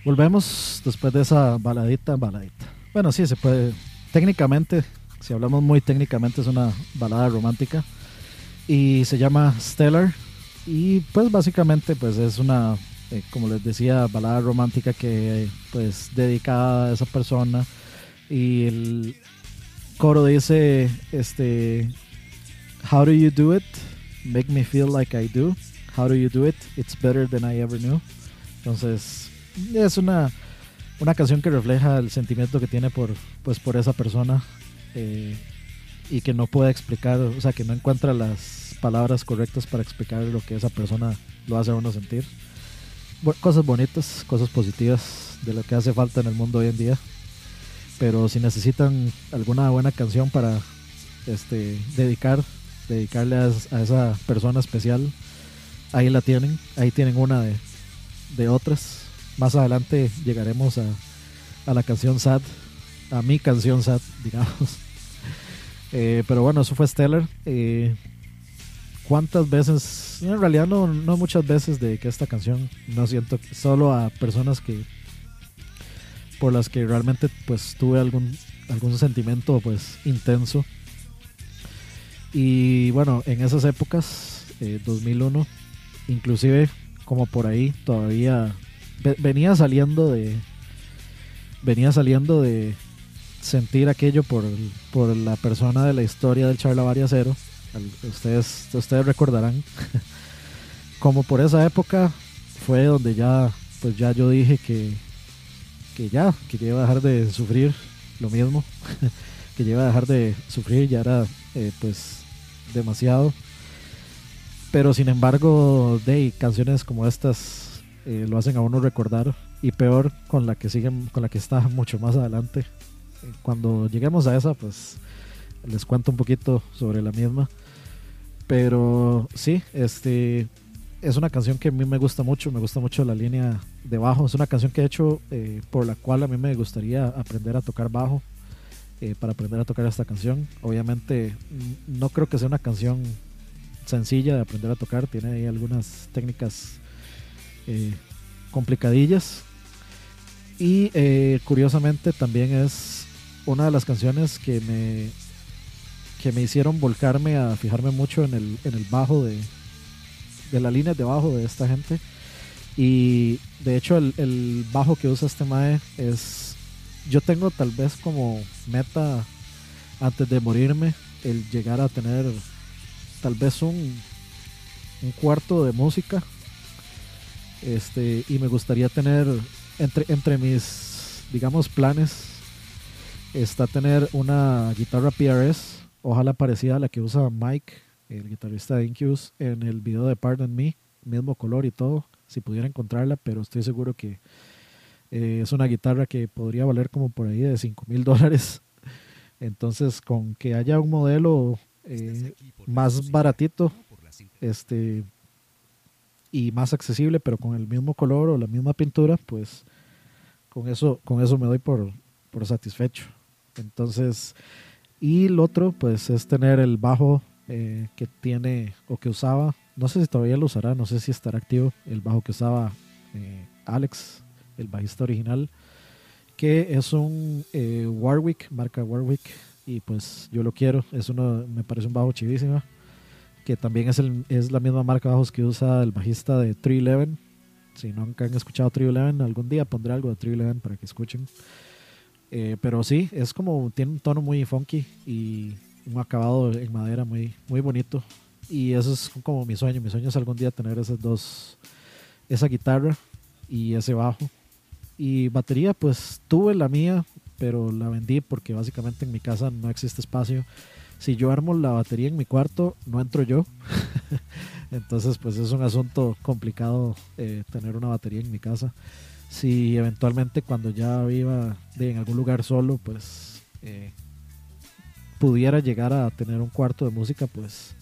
Volvemos después de esa baladita, baladita. Bueno, sí, se puede. Técnicamente, si hablamos muy técnicamente, es una balada romántica. Y se llama Stellar. Y pues básicamente pues es una, eh, como les decía, balada romántica que pues dedicada a esa persona. Y el coro dice, este, How do you do it? Make me feel like I do. How do you do it? It's better than I ever knew. Entonces, es una, una canción que refleja el sentimiento que tiene por, pues, por esa persona eh, y que no puede explicar, o sea, que no encuentra las palabras correctas para explicar lo que esa persona lo hace a uno sentir. Bu- cosas bonitas, cosas positivas de lo que hace falta en el mundo hoy en día. Pero si necesitan alguna buena canción para este, dedicar, dedicarle a, es- a esa persona especial, ahí la tienen. Ahí tienen una de, de otras. Más adelante llegaremos a, a la canción Sad, a mi canción Sad, digamos. Eh, pero bueno, eso fue Stellar. Eh, ¿Cuántas veces? En realidad no, no muchas veces de que esta canción no siento solo a personas que por las que realmente pues tuve algún algún sentimiento pues intenso y bueno en esas épocas eh, 2001 inclusive como por ahí todavía ve- venía saliendo de venía saliendo de sentir aquello por, por la persona de la historia del Charla Variacero Al- ustedes ustedes recordarán como por esa época fue donde ya pues ya yo dije que que ya que iba a dejar de sufrir lo mismo que iba a dejar de sufrir ya era eh, pues demasiado. Pero sin embargo de canciones como estas eh, lo hacen a uno recordar. Y peor con la que siguen con la que está mucho más adelante. Eh, cuando lleguemos a esa pues les cuento un poquito sobre la misma. Pero sí este es una canción que a mí me gusta mucho, me gusta mucho la línea de bajo. Es una canción que he hecho eh, por la cual a mí me gustaría aprender a tocar bajo, eh, para aprender a tocar esta canción. Obviamente mm, no creo que sea una canción sencilla de aprender a tocar, tiene ahí algunas técnicas eh, complicadillas. Y eh, curiosamente también es una de las canciones que me, que me hicieron volcarme a fijarme mucho en el, en el bajo de, de la línea de bajo de esta gente. Y de hecho el, el bajo que usa este Mae es... Yo tengo tal vez como meta antes de morirme el llegar a tener tal vez un, un cuarto de música. Este, y me gustaría tener entre, entre mis, digamos, planes está tener una guitarra PRS, ojalá parecida a la que usa Mike el guitarrista de Incubus, en el video de Pardon Me, mismo color y todo, si pudiera encontrarla, pero estoy seguro que eh, es una guitarra que podría valer como por ahí de 5 mil dólares. Entonces, con que haya un modelo eh, más baratito este y más accesible, pero con el mismo color o la misma pintura, pues con eso, con eso me doy por, por satisfecho. Entonces, y el otro, pues es tener el bajo eh, que tiene o que usaba, no sé si todavía lo usará, no sé si estará activo, el bajo que usaba eh, Alex, el bajista original, que es un eh, Warwick, marca Warwick, y pues yo lo quiero, es uno, me parece un bajo chivísima, que también es, el, es la misma marca de bajos que usa el bajista de 311. Si nunca han escuchado 311, algún día pondré algo de 311 para que escuchen. Eh, pero sí, es como, tiene un tono muy funky y un acabado en madera muy, muy bonito. Y eso es como mi sueño. Mi sueño es algún día tener esas dos, esa guitarra y ese bajo. Y batería, pues tuve la mía, pero la vendí porque básicamente en mi casa no existe espacio. Si yo armo la batería en mi cuarto, no entro yo. Entonces, pues es un asunto complicado eh, tener una batería en mi casa. Si eventualmente cuando ya viva en algún lugar solo, pues eh, pudiera llegar a tener un cuarto de música, pues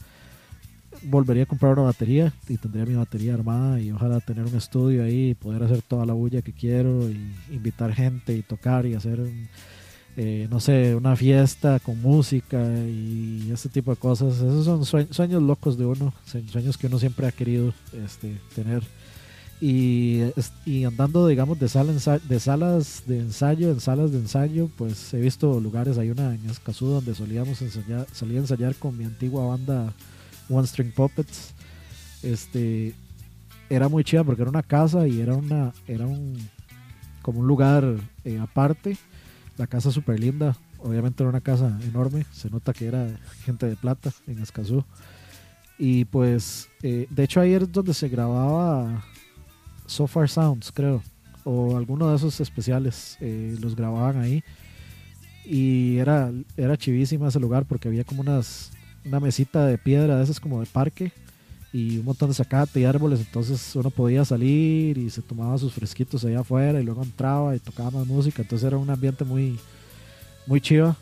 volvería a comprar una batería y tendría mi batería armada y ojalá tener un estudio ahí y poder hacer toda la bulla que quiero y invitar gente y tocar y hacer eh, no sé una fiesta con música y ese tipo de cosas esos son sueños, sueños locos de uno sueños que uno siempre ha querido este, tener Y, y andando, digamos, de, sala de salas de ensayo en salas de ensayo, pues he visto lugares. Hay una en Escazú donde solíamos ensayar, solía ensayar con mi antigua banda One String Puppets. Este era muy chida porque era una casa y era una era un como un lugar eh, aparte. La casa súper linda. Obviamente era una casa enorme. Se nota que era gente de plata en Escazú. Y pues, eh, de hecho, ahí es donde se grababa So Far Sounds, creo. O alguno de esos especiales. eh, los grababan ahí. Y era, era chivísima ese lugar porque había como unas, una mesita de piedra, de esas como de parque. Y un montón de zacate y árboles. Entonces uno podía salir y se tomaba sus fresquitos allá afuera. Y luego entraba y tocaba más música. Entonces era un ambiente muy, muy chiva.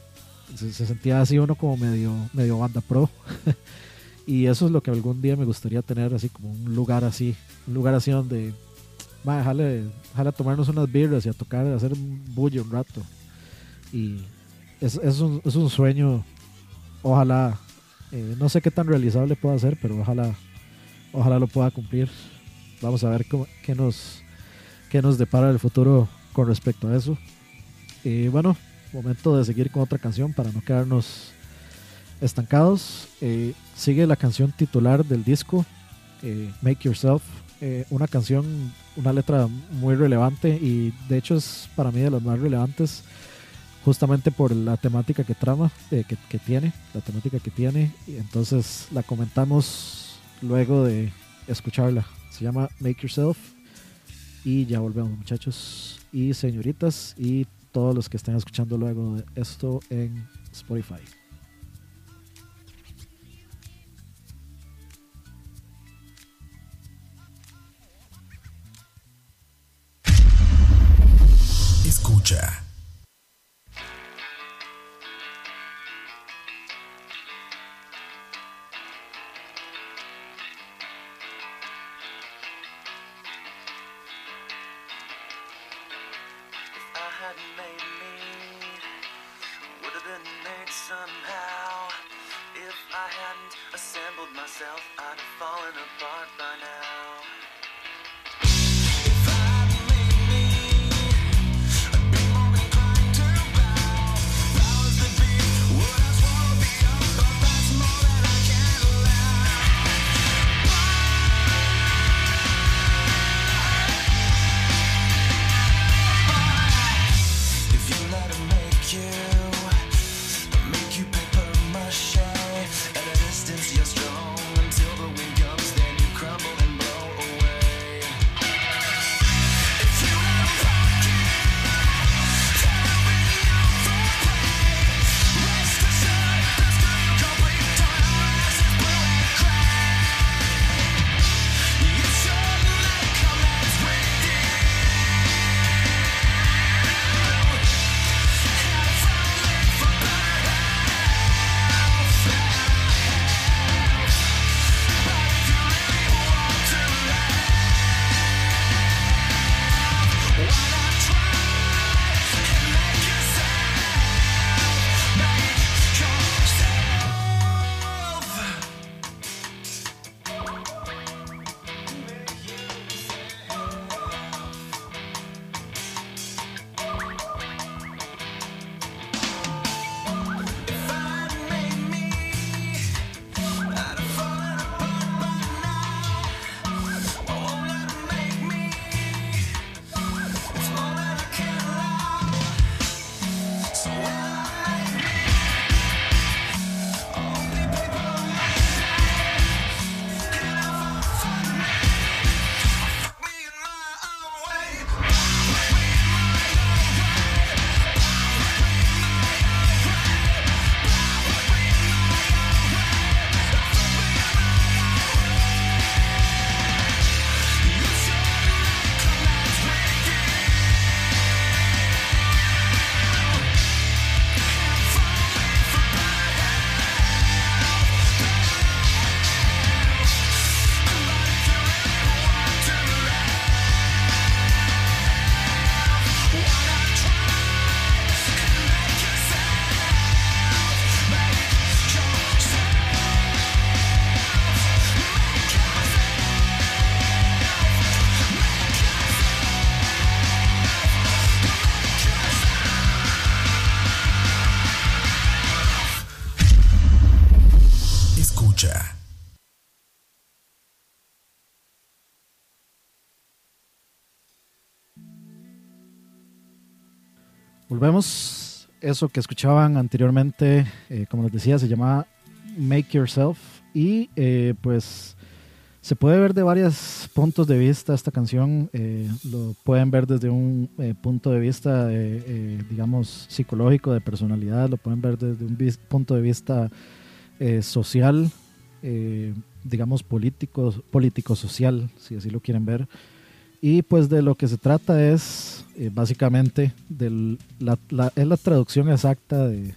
Se, se sentía así uno como medio, medio banda pro. y eso es lo que algún día me gustaría tener, así como un lugar así. Un lugar así donde, va, déjale, déjale tomarnos unas birras y a tocar, a hacer un bullo un rato. Y es, es, un, es un sueño, ojalá, eh, no sé qué tan realizable pueda ser, pero ojalá, ojalá lo pueda cumplir. Vamos a ver cómo, qué, nos, qué nos depara el futuro con respecto a eso. Y bueno, momento de seguir con otra canción para no quedarnos estancados. Eh, sigue la canción titular del disco, eh, Make Yourself, eh, una canción, una letra muy relevante y de hecho es para mí de las más relevantes justamente por la temática que trama, eh, que, que tiene, la temática que tiene. Y entonces la comentamos luego de escucharla. Se llama Make Yourself y ya volvemos muchachos y señoritas y todos los que estén escuchando luego de esto en Spotify. Escucha. Volvemos. Eso que escuchaban anteriormente, eh, como les decía, se llama Make Yourself. Y eh, pues se puede ver de varios puntos de vista esta canción. eh, lo pueden ver desde un eh, punto de vista, eh, eh, digamos, psicológico, de personalidad. Lo pueden ver desde un punto de vista social, digamos, político, político-social, si así lo quieren ver. Y pues de lo que se trata es eh, básicamente del, la, la- es la traducción exacta de,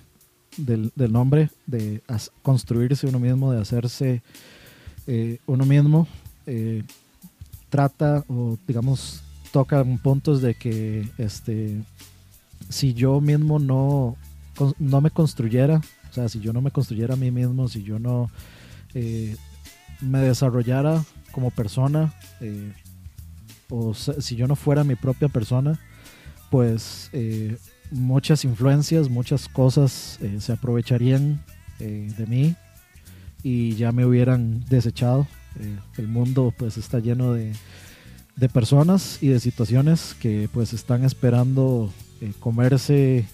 del, nombre, de construirse uno mismo, de hacerse eh, uno mismo. eh, trata o digamos toca puntos de que este si yo mismo no, no me construyera, o sea, si yo no me construyera a mí mismo, si yo no me desarrollara como persona, o si yo no fuera mi propia persona, pues eh, muchas influencias, muchas cosas eh, se aprovecharían eh, de mí y ya me hubieran desechado. El mundo pues está lleno de, de personas y de situaciones que pues están esperando comerse,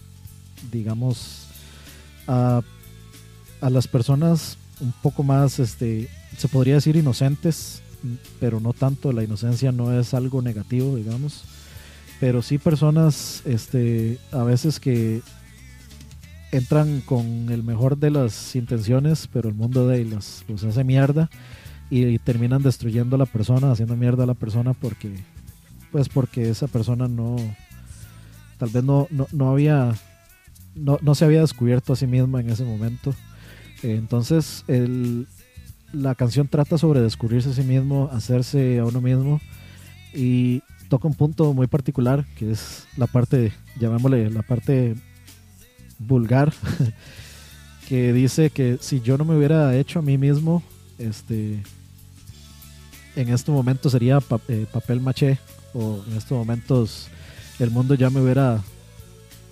digamos, a, a las personas un poco más, este, se podría decir inocentes, pero no tanto, la inocencia no es algo negativo, digamos, pero sí personas, este, a veces que entran con el mejor de las intenciones, pero el mundo de ellos los hace mierda y, y terminan destruyendo a la persona, haciendo mierda a la persona porque, pues porque esa persona no, tal vez no, no, no había, no, no se había descubierto a sí misma en ese momento. Entonces, el, la canción trata sobre descubrirse a sí mismo, hacerse a uno mismo y toca un punto muy particular que es la parte, llamémosle la parte vulgar, que dice que si yo no me hubiera hecho a mí mismo, este, en este momento sería eh, papel maché o en estos momentos el mundo ya me hubiera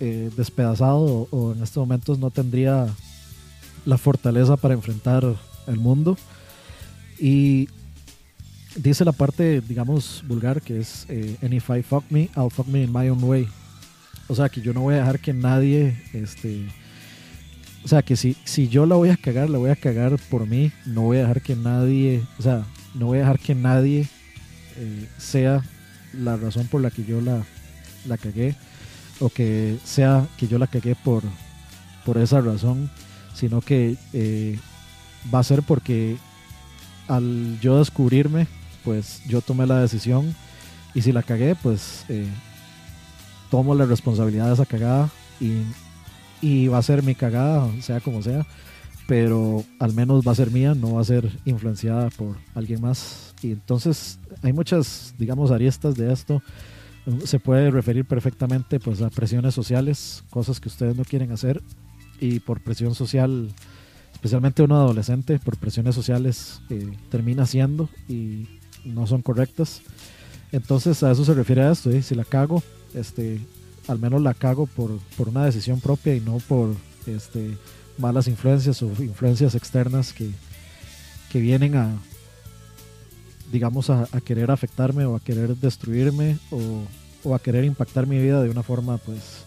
eh, despedazado o en estos momentos no tendría la fortaleza para enfrentar el mundo. Y dice la parte digamos vulgar que es eh, and if I fuck me I'll fuck me in my own way. O sea que yo no voy a dejar que nadie este o sea que si, si yo la voy a cagar la voy a cagar por mí no voy a dejar que nadie o sea no voy a dejar que nadie eh, sea la razón por la que yo la, la cagué o que sea que yo la cagué por, por esa razón, sino que eh, va a ser porque al yo descubrirme, pues yo tomé la decisión y si la cagué, pues eh, tomo la responsabilidad de esa cagada y, y va a ser mi cagada, sea como sea, pero al menos va a ser mía, no va a ser influenciada por alguien más. Y entonces hay muchas, digamos, aristas de esto. Se puede referir perfectamente pues, a presiones sociales, cosas que ustedes no quieren hacer, y por presión social, especialmente uno adolescente, por presiones sociales eh, termina haciendo y no son correctas. Entonces a eso se refiere a esto, ¿eh? si la cago, este, al menos la cago por, por una decisión propia y no por este, malas influencias o influencias externas que, que vienen a, digamos, a, querer afectarme o a querer destruirme o, o a querer impactar mi vida de una forma, pues,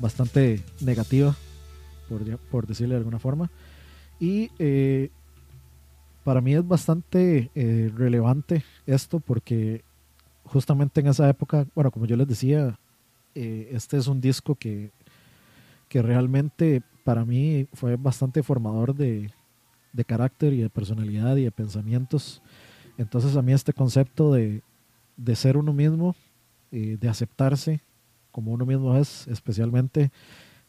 bastante negativa, por, por decirle de alguna forma. Y eh, para mí es bastante eh, relevante esto porque justamente en esa época, bueno, como yo les decía, eh, este es un disco que, que realmente para mí fue bastante formador de, de carácter y de personalidad y de pensamientos. Entonces a mí este concepto de, de ser uno mismo, eh, de aceptarse como uno mismo es, especialmente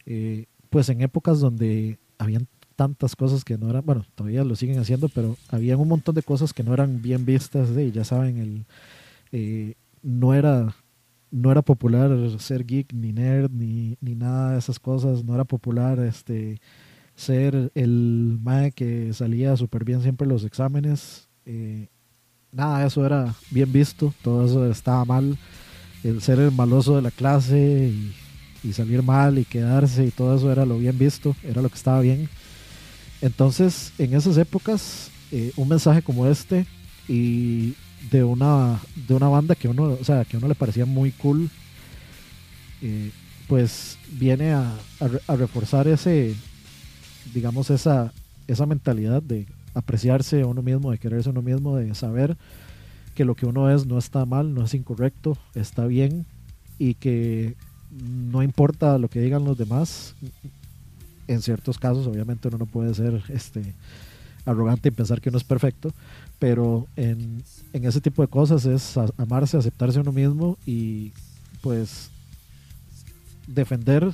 eh, pues en épocas donde habían tantas cosas que no eran, bueno, todavía lo siguen haciendo, pero habían un montón de cosas que no eran bien vistas, ¿sí? ya saben, el, eh, no era no era popular ser geek ni nerd ni, ni nada de esas cosas, no era popular este ser el mae que salía súper bien siempre en los exámenes, eh, nada eso era bien visto, todo eso estaba mal, el ser el maloso de la clase y, y salir mal y quedarse y todo eso era lo bien visto, era lo que estaba bien. Entonces, en esas épocas, eh, un mensaje como este y de una, de una banda que uno, o sea, que uno le parecía muy cool, eh, pues viene a, a re- a reforzar ese, digamos, esa, esa mentalidad de apreciarse uno mismo, de quererse uno mismo, de saber que lo que uno es no está mal, no es incorrecto, está bien y que no importa lo que digan los demás. En ciertos casos, obviamente, uno no puede ser este, arrogante y pensar que uno es perfecto, pero en, en ese tipo de cosas es amarse, aceptarse a uno mismo y pues defender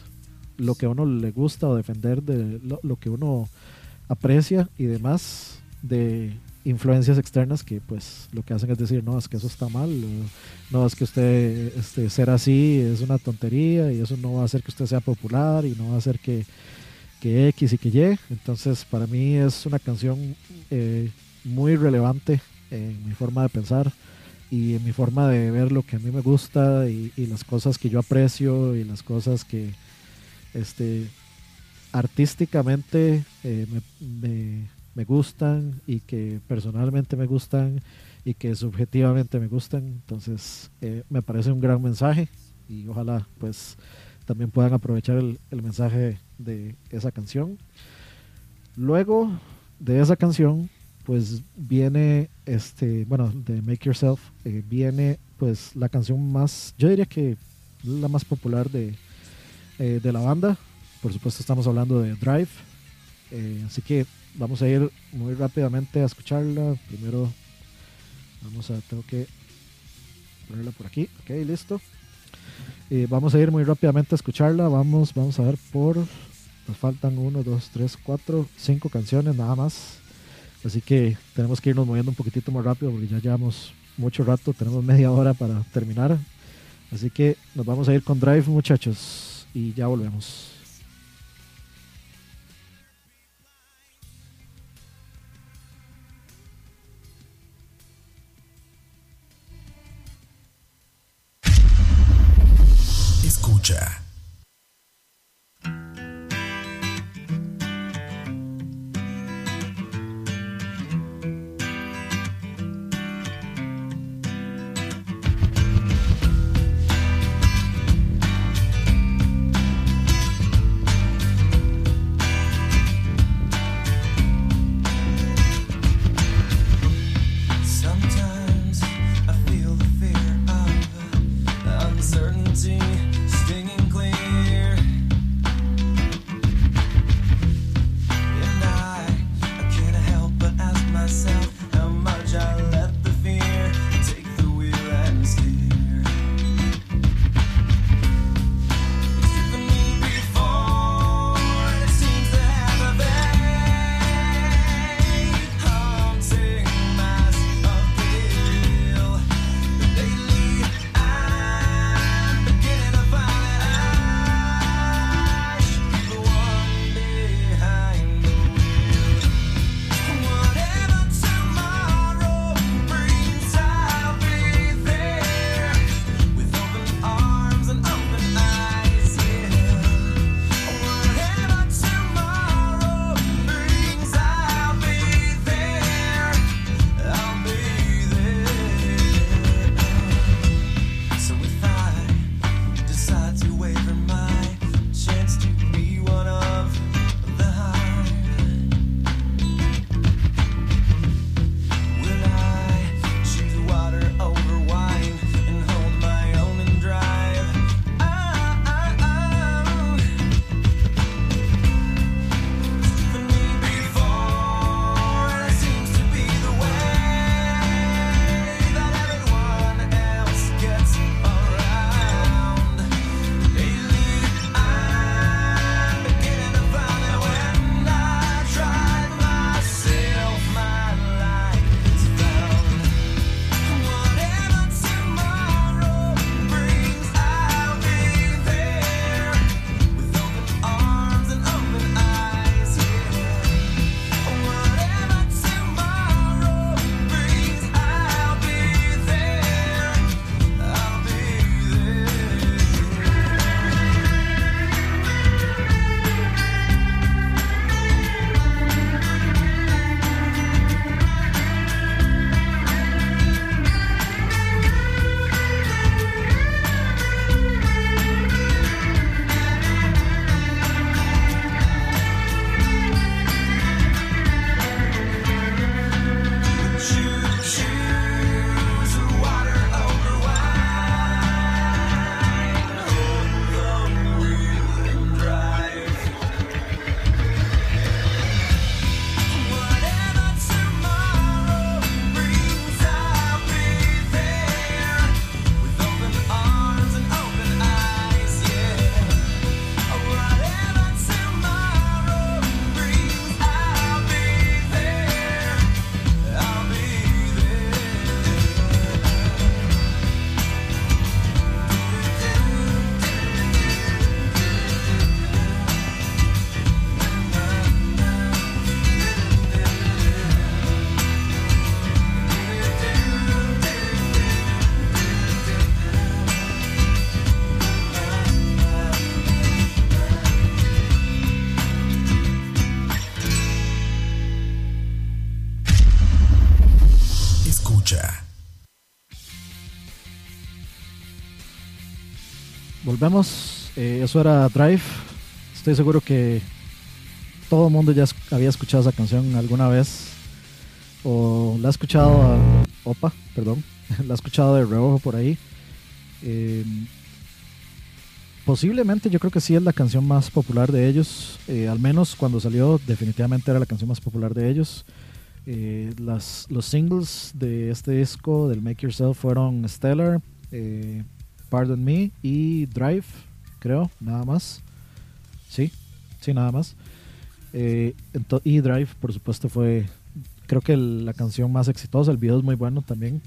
lo que a uno le gusta o defender de lo, que uno aprecia y demás de influencias externas que pues lo que hacen es decir no es que eso está mal no es que usted este, ser así es una tontería y eso no va a hacer que usted sea popular y no va a hacer que, que X y que Y. Entonces para mí es una canción eh, muy relevante en mi forma de pensar y en mi forma de ver lo que a mí me gusta y, las cosas que yo aprecio y las cosas que este artísticamente eh, me, me- gustan y que personalmente me gustan y que subjetivamente me gustan. Entonces eh, me parece un gran mensaje y ojalá pues también puedan aprovechar el mensaje de esa canción. Luego de esa canción pues viene este bueno de Make Yourself eh, viene pues la canción más yo diría que la más popular de, eh, de la banda. Por supuesto estamos hablando de Drive. Eh, así que vamos a ir muy rápidamente a escucharla. Primero vamos a tengo que ponerla por aquí. Ok listo. Vamos a ir muy rápidamente a escucharla. Vamos vamos a ver por nos faltan 1 2 3 4 5 canciones nada más Así que tenemos que irnos moviendo un poquitito más rápido porque ya llevamos mucho rato, tenemos media hora para terminar. Así que nos vamos a ir con Drive muchachos y ya volvemos. Escucha. Eh, eso era Drive. Estoy seguro que todo el mundo ya había escuchado esa canción alguna vez. O la ha escuchado a Opa, perdón. La ha escuchado de reojo por ahí. Eh, posiblemente yo creo que sí es la canción más popular de ellos. Eh, al menos cuando salió, definitivamente era la canción más popular de ellos. Eh, los singles de este disco del Make Yourself fueron Stellar, eh, Pardon Me y Drive, creo, nada más. Sí, sí, nada más. Eh, y Drive, por supuesto, fue creo que la canción más exitosa. El video es muy bueno también.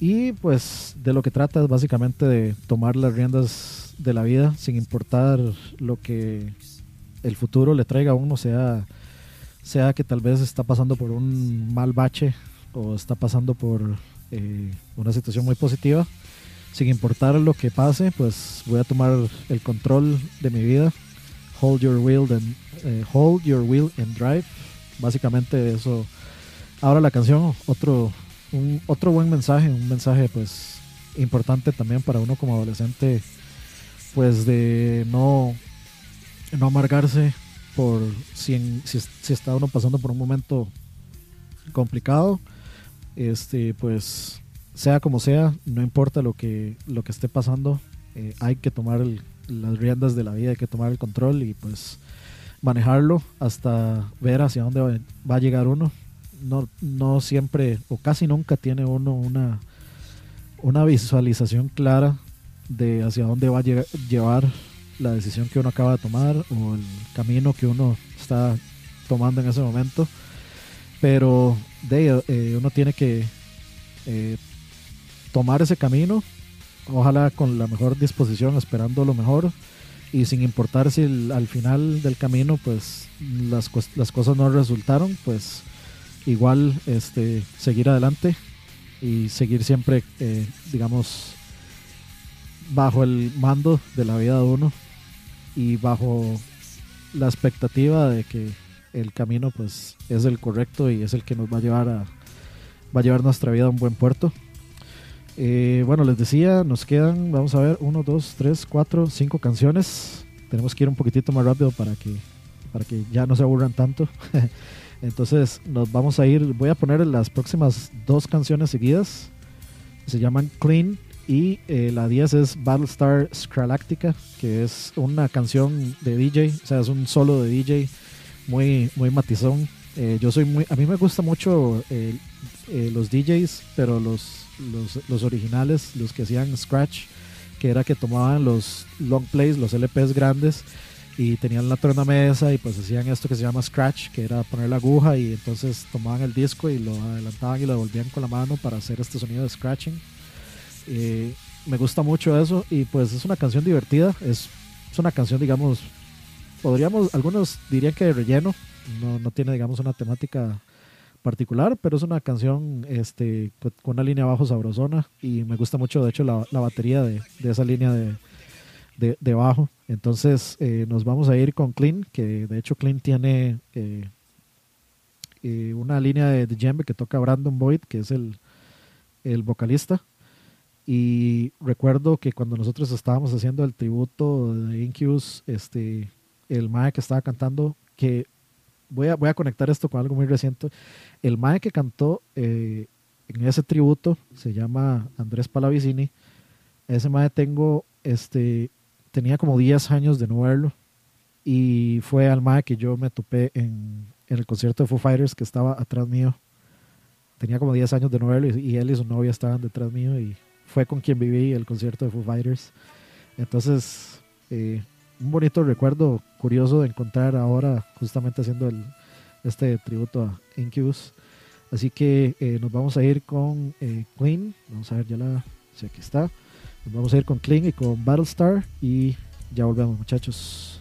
Y pues de lo que trata es básicamente de tomar las riendas de la vida sin importar lo que el futuro le traiga a uno, sea, sea que tal vez está pasando por un mal bache o está pasando por eh, una situación muy positiva. Sin importar lo que pase, pues voy a tomar el control de mi vida. Hold your wheel and, eh, hold your wheel and drive. Básicamente eso. Ahora la canción, otro, un, otro buen mensaje, un mensaje pues importante también para uno como adolescente, pues de no, no amargarse por si, en- si, si está uno pasando por un momento complicado, este pues sea como sea, no importa lo que, lo que esté pasando, eh, hay que tomar las riendas de la vida, hay que tomar el control y pues manejarlo hasta ver hacia dónde va, a llegar uno. No, no siempre o casi nunca tiene uno una, una visualización clara de hacia dónde va a llega- llevar la decisión que uno acaba de tomar o el camino que uno está tomando en ese momento. Pero de, eh, uno tiene que eh, tomar ese camino, ojalá con la mejor disposición, esperando lo mejor. Y sin importar si al final del camino pues las, las cosas no resultaron, pues igual este seguir adelante y seguir siempre eh, digamos bajo el mando de la vida de uno y bajo la expectativa de que el camino pues es el correcto y es el que nos va a llevar a va a llevar nuestra vida a un buen puerto eh, bueno, les decía, nos quedan, vamos a ver, 1, 2, 3, 4, 5 canciones. Tenemos que ir un poquitito más rápido para que, para que ya no se aburran tanto. Entonces nos vamos a ir, voy a poner las próximas dos canciones seguidas. Se llaman Clean y eh, la 10 es Battlestar Scralactica, que es una canción de DJ, o sea, es un solo de DJ muy, muy matizón. Eh, yo soy muy, a mí me gusta mucho los DJs, pero los, los, los originales, los que hacían scratch, que era que tomaban los long plays, los LPs grandes y tenían la tornamesa y pues hacían esto que se llama scratch, que era poner la aguja y entonces tomaban el disco y lo adelantaban y lo devolvían con la mano para hacer este sonido de scratching. Eh, me gusta mucho eso y pues es una canción divertida, es, es una canción digamos, podríamos, algunos dirían que de relleno, no, no tiene digamos una temática particular, pero es una canción este, con una línea bajo sabrosona y me gusta mucho de hecho la, la batería de, de esa línea de, de, bajo. Entonces eh, nos vamos a ir con Clean, que de hecho Clean tiene eh, eh, una línea de, de djembe que toca Brandon Boyd, que es el, el vocalista. Y recuerdo que cuando nosotros estábamos haciendo el tributo de Incubus, este, el Mae que estaba cantando, que voy a, voy a conectar esto con algo muy reciente. El Mae que cantó eh, en ese tributo se llama Andrés Palavicini. Ese Mae tengo, este, tenía como 10 años de no verlo. Y fue al Mae que yo me topé en, el concierto de Foo Fighters que estaba atrás mío. Tenía como 10 años de no verlo y, y él y su novia estaban detrás mío y fue con quien viví el concierto de Foo Fighters. Entonces, eh, un bonito recuerdo curioso de encontrar ahora justamente haciendo el, este tributo a Incubus. Así que eh, nos vamos a ir con eh, Clean. Vamos a ver, ya la. Sí, aquí está. Nos vamos a ir con Clean y con Battlestar. Y ya volvemos, muchachos.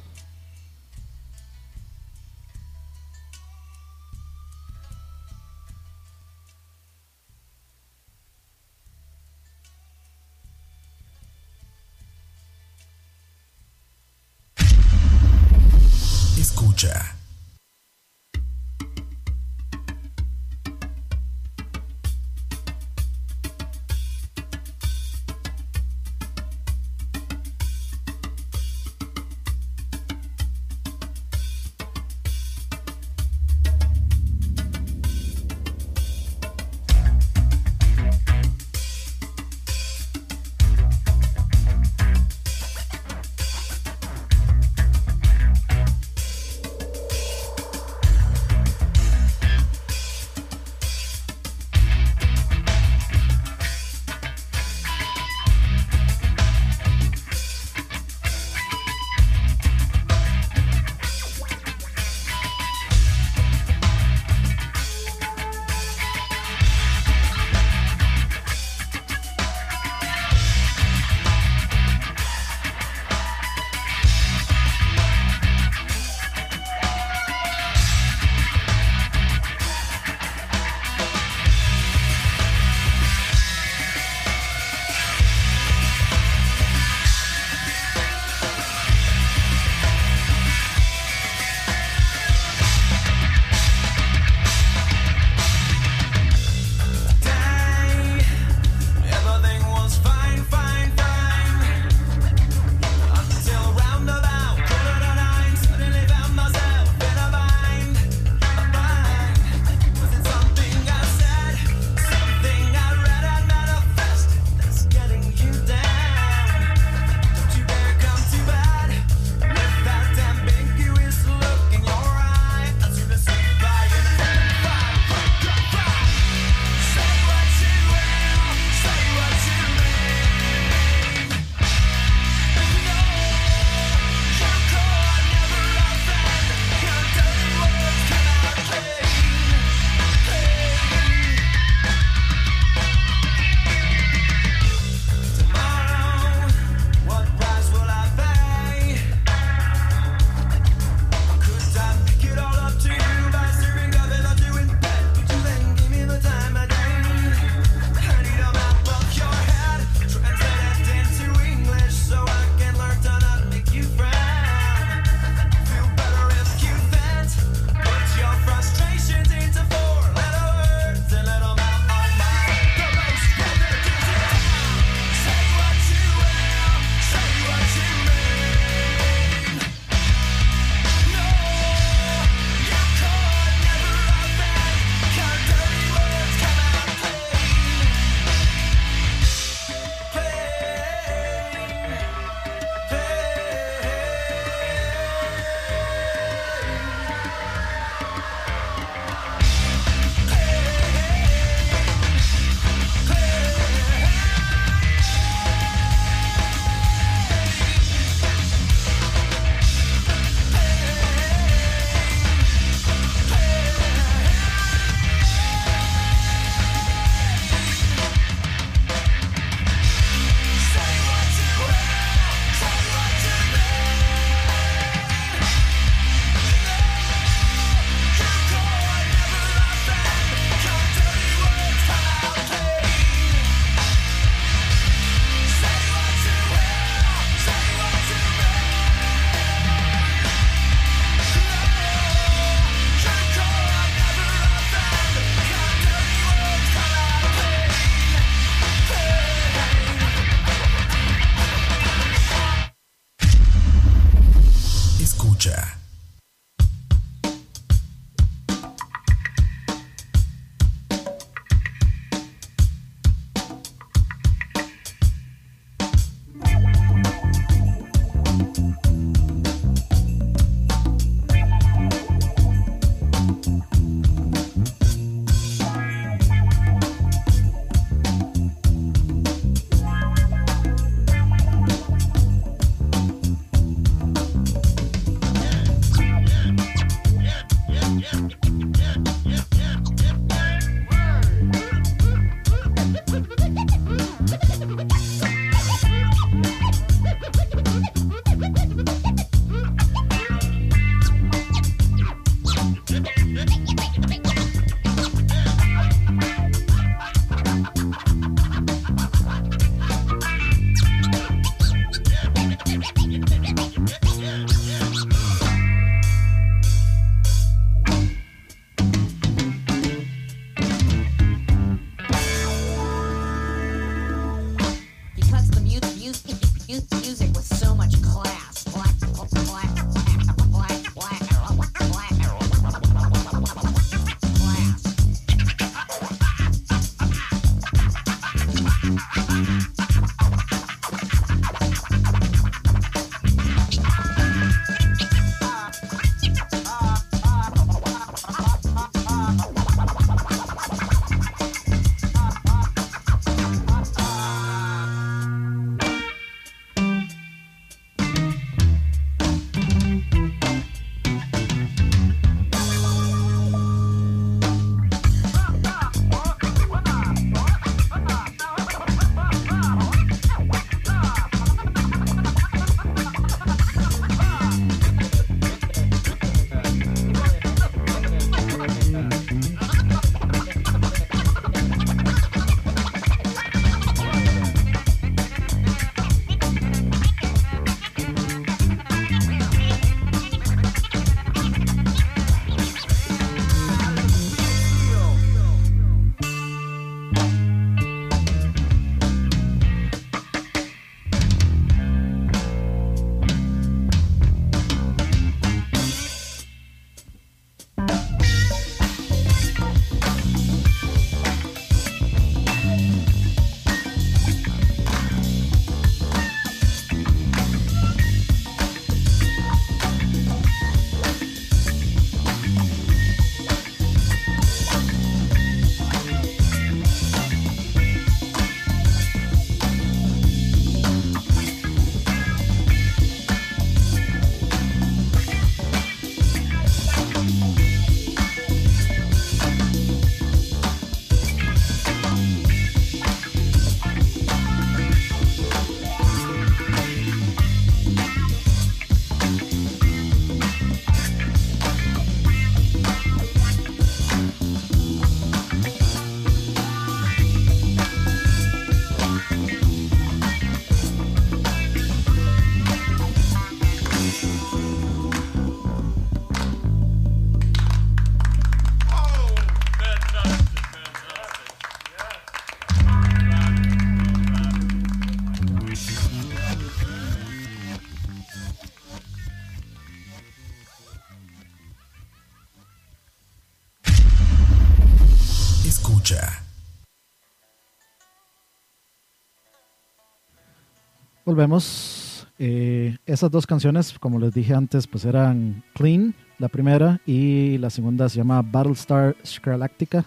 Volvemos. Eh, esas dos canciones, como les dije antes, pues eran Clean, la primera, y la segunda se llama Battlestar Skralactica.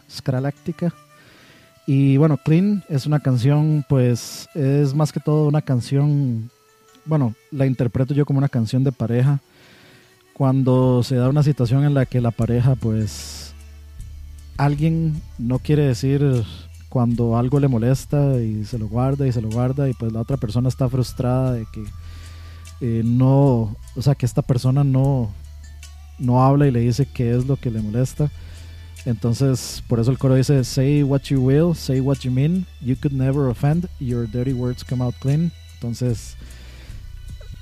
Y bueno, Clean es una canción, pues es más que todo una canción, bueno, la interpreto yo como una canción de pareja. Cuando se da una situación en la que la pareja, pues, alguien no quiere decir cuando algo le molesta y se lo guarda y se lo guarda y pues la otra persona está frustrada de que eh, no, o sea, que esta persona no, no habla y le dice qué es lo que le molesta. Entonces, por eso el coro dice, say what you will, say what you mean, you could never offend, your dirty words come out clean. Entonces,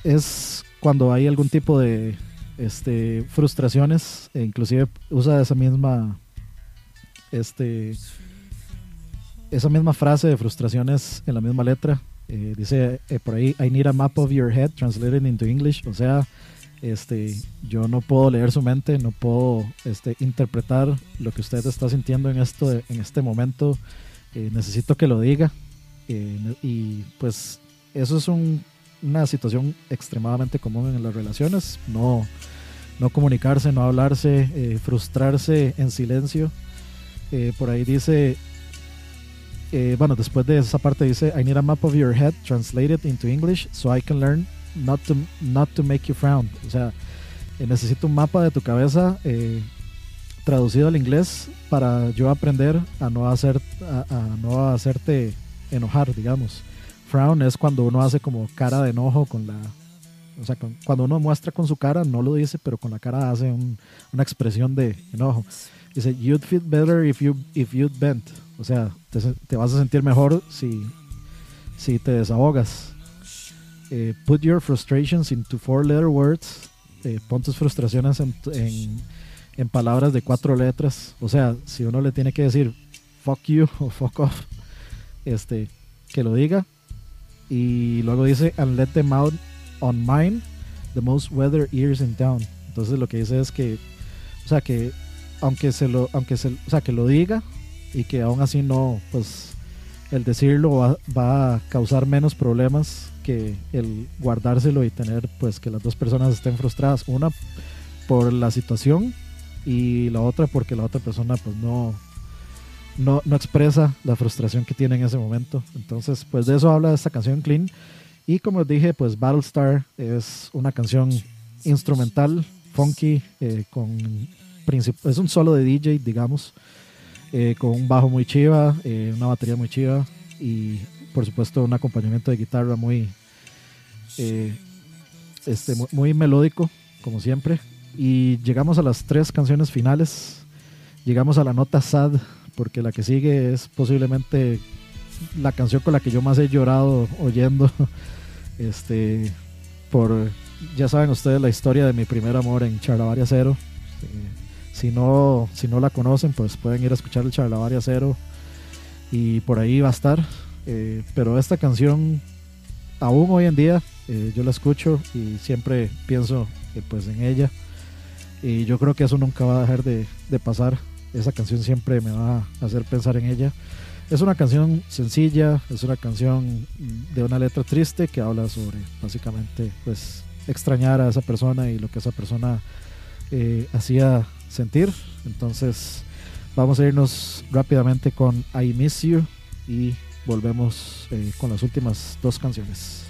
es cuando hay algún tipo de este, frustraciones, e inclusive usa esa misma, este, esa misma frase de frustraciones en la misma letra. Eh, dice eh, por ahí, I need a map of your head translated into English. O sea, este, yo no puedo leer su mente, no puedo este, interpretar lo que usted está sintiendo en, esto, en este momento. Eh, necesito que lo diga. Eh, y pues eso es un- una situación extremadamente común en las relaciones. No, no comunicarse, no hablarse, eh, frustrarse en silencio. Eh, por ahí dice, eh, bueno, después de esa parte dice, I need a map of your head translated into English so I can learn not to, not to make you frown. O sea, eh, necesito un mapa de tu cabeza eh, traducido al inglés para yo aprender a no, hacer, a, a no hacerte enojar, digamos. Frown es cuando uno hace como cara de enojo con la... O sea, con- cuando uno muestra con su cara, no lo dice, pero con la cara hace un- una expresión de enojo. Dice, you'd feel better if you if you'd bent. O sea, te, te vas a sentir mejor si, si te desahogas. Eh, put your frustrations into four letter words. Eh, pon tus frustraciones en, en, en palabras de cuatro letras. O sea, si uno le tiene que decir fuck you o fuck off, este, que lo diga. Y luego dice, and let them out on mine, the most weather ears in town. Entonces lo que dice es que, o sea, que aunque se lo, aunque se, o sea, que lo diga y que aún así no, pues, el decirlo va, va a causar menos problemas que el guardárselo y tener pues que las dos personas estén frustradas. Una por la situación y la otra porque la otra persona pues no, no, no expresa la frustración que tiene en ese momento. Entonces pues de eso habla esta canción Clean. Y como les dije pues Battlestar es una canción instrumental, funky, eh, con es un solo de DJ digamos, eh, con un bajo muy chiva, eh, una batería muy chiva y por supuesto un acompañamiento de guitarra muy eh, este, mu- muy melódico, como siempre. Y llegamos a las tres canciones finales. Llegamos a la nota sad, porque la que sigue es posiblemente la canción con la que yo más he llorado oyendo. Este, por, ya saben ustedes la historia de mi primer amor en Charlavaria Cero. Si, no, si no la conocen, pues pueden ir a escuchar el Charlavaria Cero y por ahí va a estar. Eh, pero esta canción, aún hoy en día, eh, yo la escucho y siempre pienso eh, pues en ella. Y yo creo que eso nunca va a dejar de, pasar. Esa canción siempre me va a hacer pensar en ella. Es una canción sencilla, es una canción de una letra triste que habla sobre básicamente pues extrañar a esa persona y lo que esa persona eh, hacía sentir. Entonces vamos a irnos rápidamente con I Miss You y volvemos eh, con las últimas dos canciones.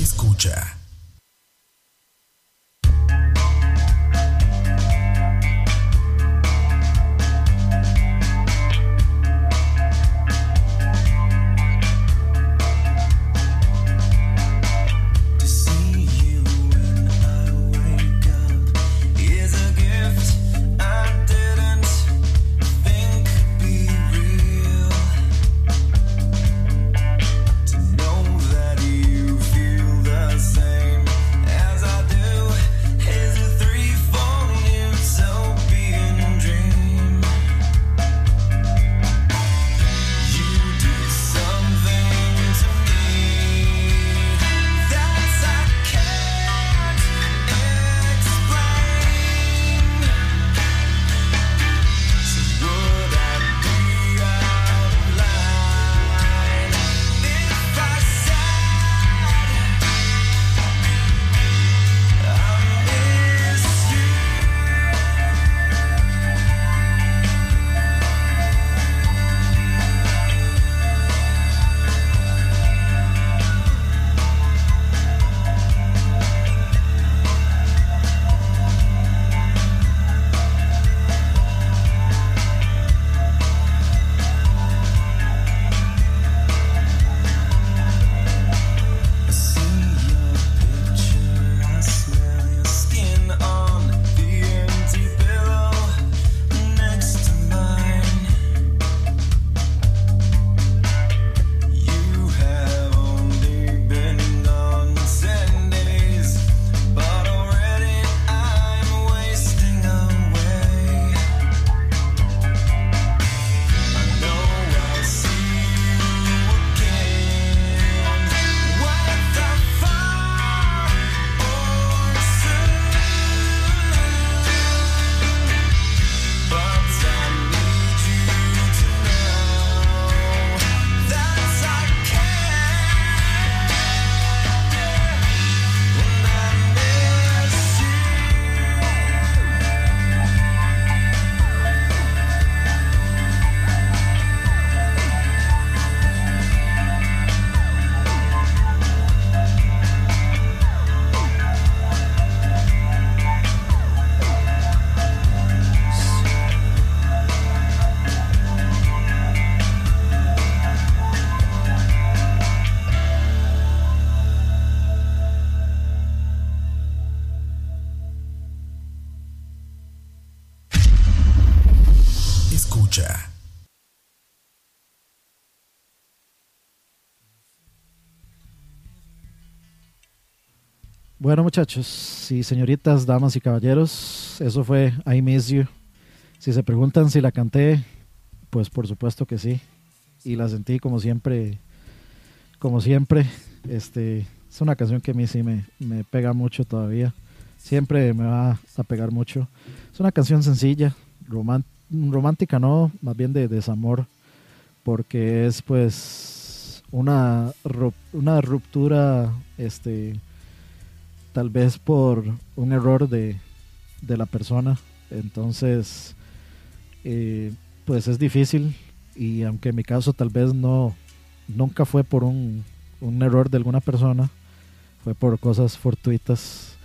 Escucha. Bueno muchachos y señoritas, damas y caballeros, eso fue I Miss You. Si se preguntan si la canté, pues por supuesto que sí. Y la sentí como siempre, como siempre, este, es una canción que a mí sí me, me pega mucho todavía. Siempre me va a pegar mucho. Es una canción sencilla, román- romántica no, más bien de desamor, porque es pues una, una ruptura, este, tal vez por un error de, de la persona. Entonces, eh, pues es difícil y aunque en mi caso tal vez no, nunca fue por un, un error de alguna persona, fue por cosas fortuitas.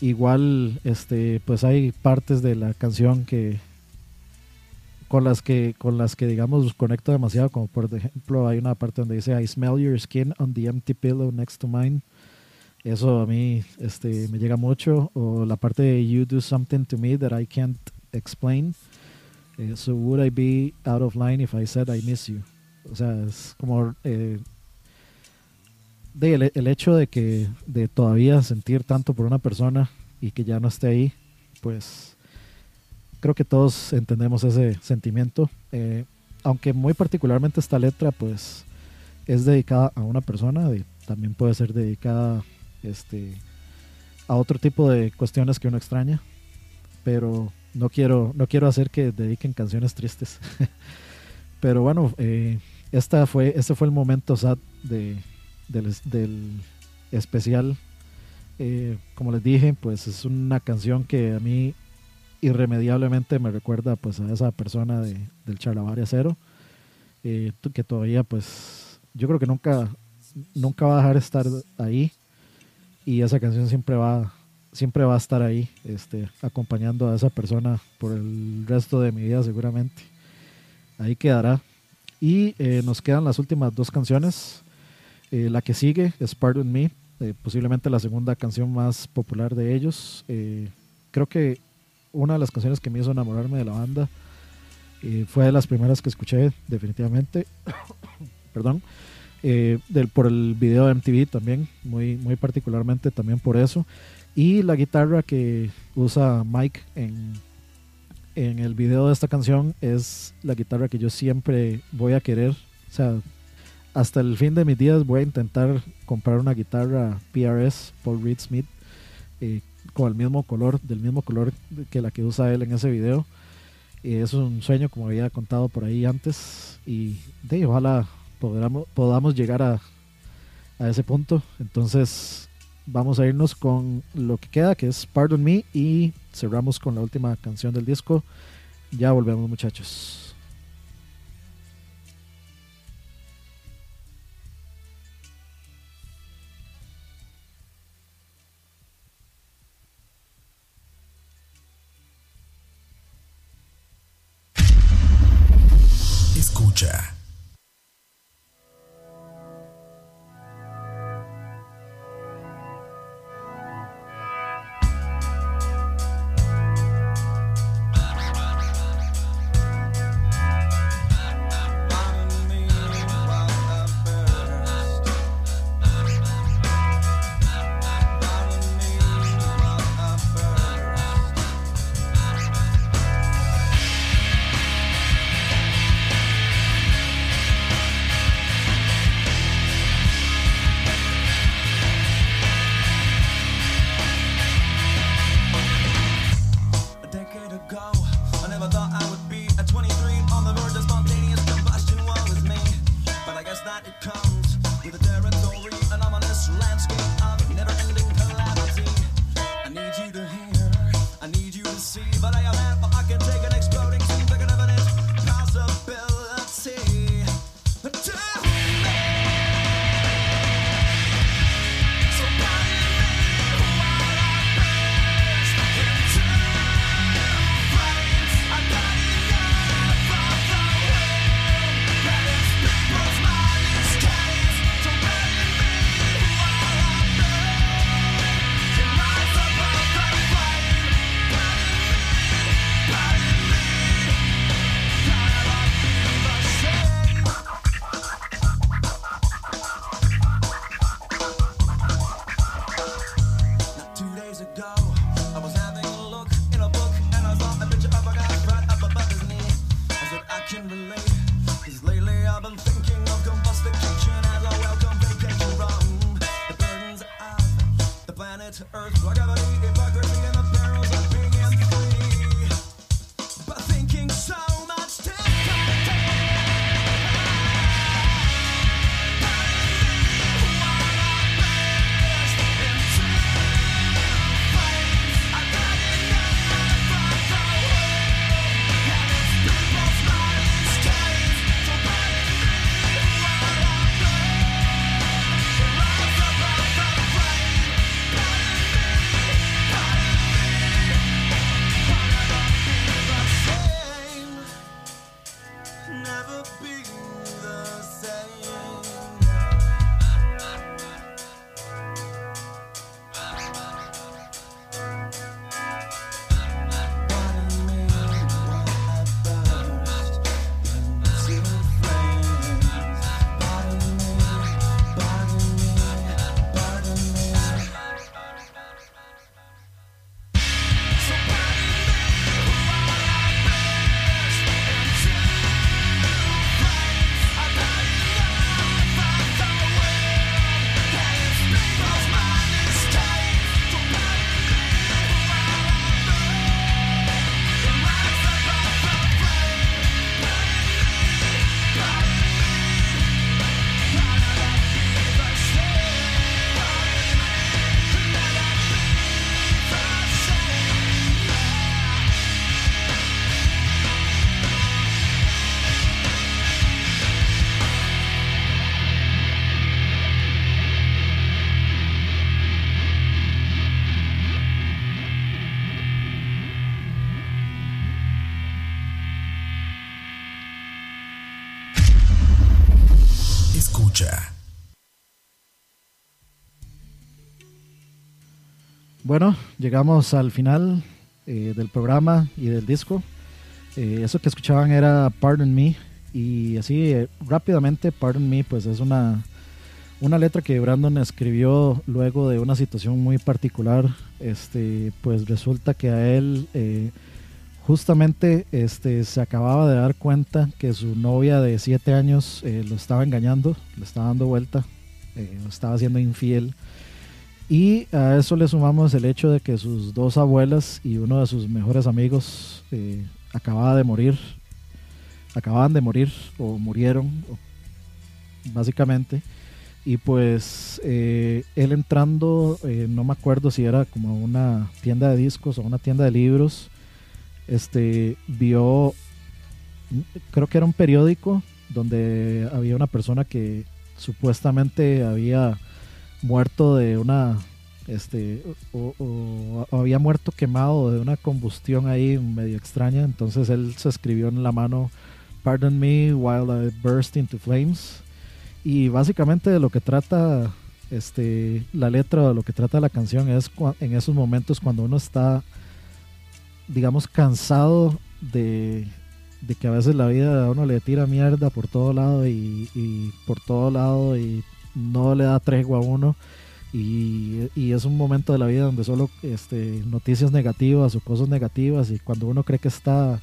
Igual, este, pues hay partes de la canción que con las que con las que digamos conecto demasiado, como por ejemplo hay una parte donde dice I smell your skin on the empty pillow next to mine. Eso a mí este, me llega mucho. O la parte de You do something to me that I can't explain. Eh, so would I be out of line if I said I miss you? O sea, es como eh, de el, el hecho de que de todavía sentir tanto por una persona y que ya no esté ahí, pues creo que todos entendemos ese sentimiento. Eh, aunque muy particularmente esta letra, pues es dedicada a una persona, y también puede ser dedicada este, a otro tipo de cuestiones que uno extraña, pero no quiero, no quiero hacer que dediquen canciones tristes. pero bueno, eh, esta fue, este fue el momento sad de, del, especial. Eh, como les dije, pues es una canción que a mí irremediablemente me recuerda pues a esa persona de, del Charlavaria Cero, eh, que todavía pues yo creo que nunca, nunca va a dejar de estar ahí y esa canción siempre va, siempre va a estar ahí, este, acompañando a esa persona por el resto de mi vida seguramente. Ahí quedará. Y eh, nos quedan las últimas dos canciones. Eh, la que sigue es Pardon Me, eh, posiblemente la segunda canción más popular de ellos. Eh, creo que una de las canciones que me hizo enamorarme de la banda eh, fue de las primeras que escuché, definitivamente. Perdón. Eh, del, por el video de MTV también, muy, muy particularmente también por eso. Y la guitarra que usa Mike en, en el video de esta canción es la guitarra que yo siempre voy a querer. O sea, hasta el fin de mis días voy a intentar comprar una guitarra PRS Paul Reed Smith eh, con el mismo color, del mismo color que la que usa él en ese video. Y es un sueño, como había contado por ahí antes. Y de, ojalá podamos, podamos llegar a, a ese punto. Entonces, vamos a irnos con lo que queda, que es Pardon Me. Y cerramos con la última canción del disco. Ya volvemos, muchachos. Escucha. Llegamos al final eh, del programa y del disco. Eh, eso que escuchaban era Pardon Me. Y así eh, rápidamente, Pardon Me, pues es una, una letra que Brandon escribió luego de una situación muy particular. Este, pues resulta que a él justamente este, se acababa de dar cuenta que su novia de 7 años lo estaba engañando, le estaba dando vuelta, lo estaba haciendo infiel. Y a eso le sumamos el hecho de que sus dos abuelas y uno de sus mejores amigos eh, acababa de morir, acababan de morir o murieron, básicamente. Y pues eh, él entrando, eh, no me acuerdo si era como una tienda de discos o una tienda de libros, este vio, creo que era un periódico donde había una persona que supuestamente había muerto de una este o, había muerto quemado de una combustión ahí medio extraña entonces él se escribió en la mano pardon me while I burst into flames y básicamente de lo que trata este la letra de lo que trata la canción es en esos momentos cuando uno está digamos cansado de de que a veces la vida a uno le tira mierda por todo lado y por todo lado y no le da tregua a uno. Y, y es un momento de la vida donde solo este, noticias negativas o cosas negativas y cuando uno cree que está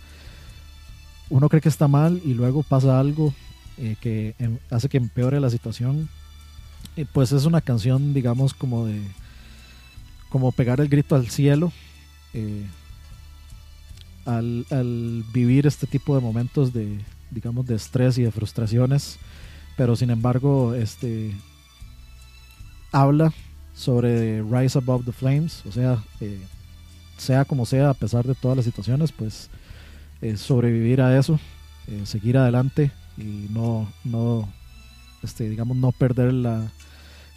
uno cree que está mal y luego pasa algo eh, que em- hace que empeore la situación y pues es una canción digamos como de como pegar el grito al cielo eh, al, al vivir este tipo de momentos de digamos de estrés y de frustraciones pero sin embargo este habla sobre Rise Above the Flames, o sea, eh, sea como sea, a pesar de todas las situaciones, pues eh, sobrevivir a eso, eh, seguir adelante y no, no este, digamos, no perder la,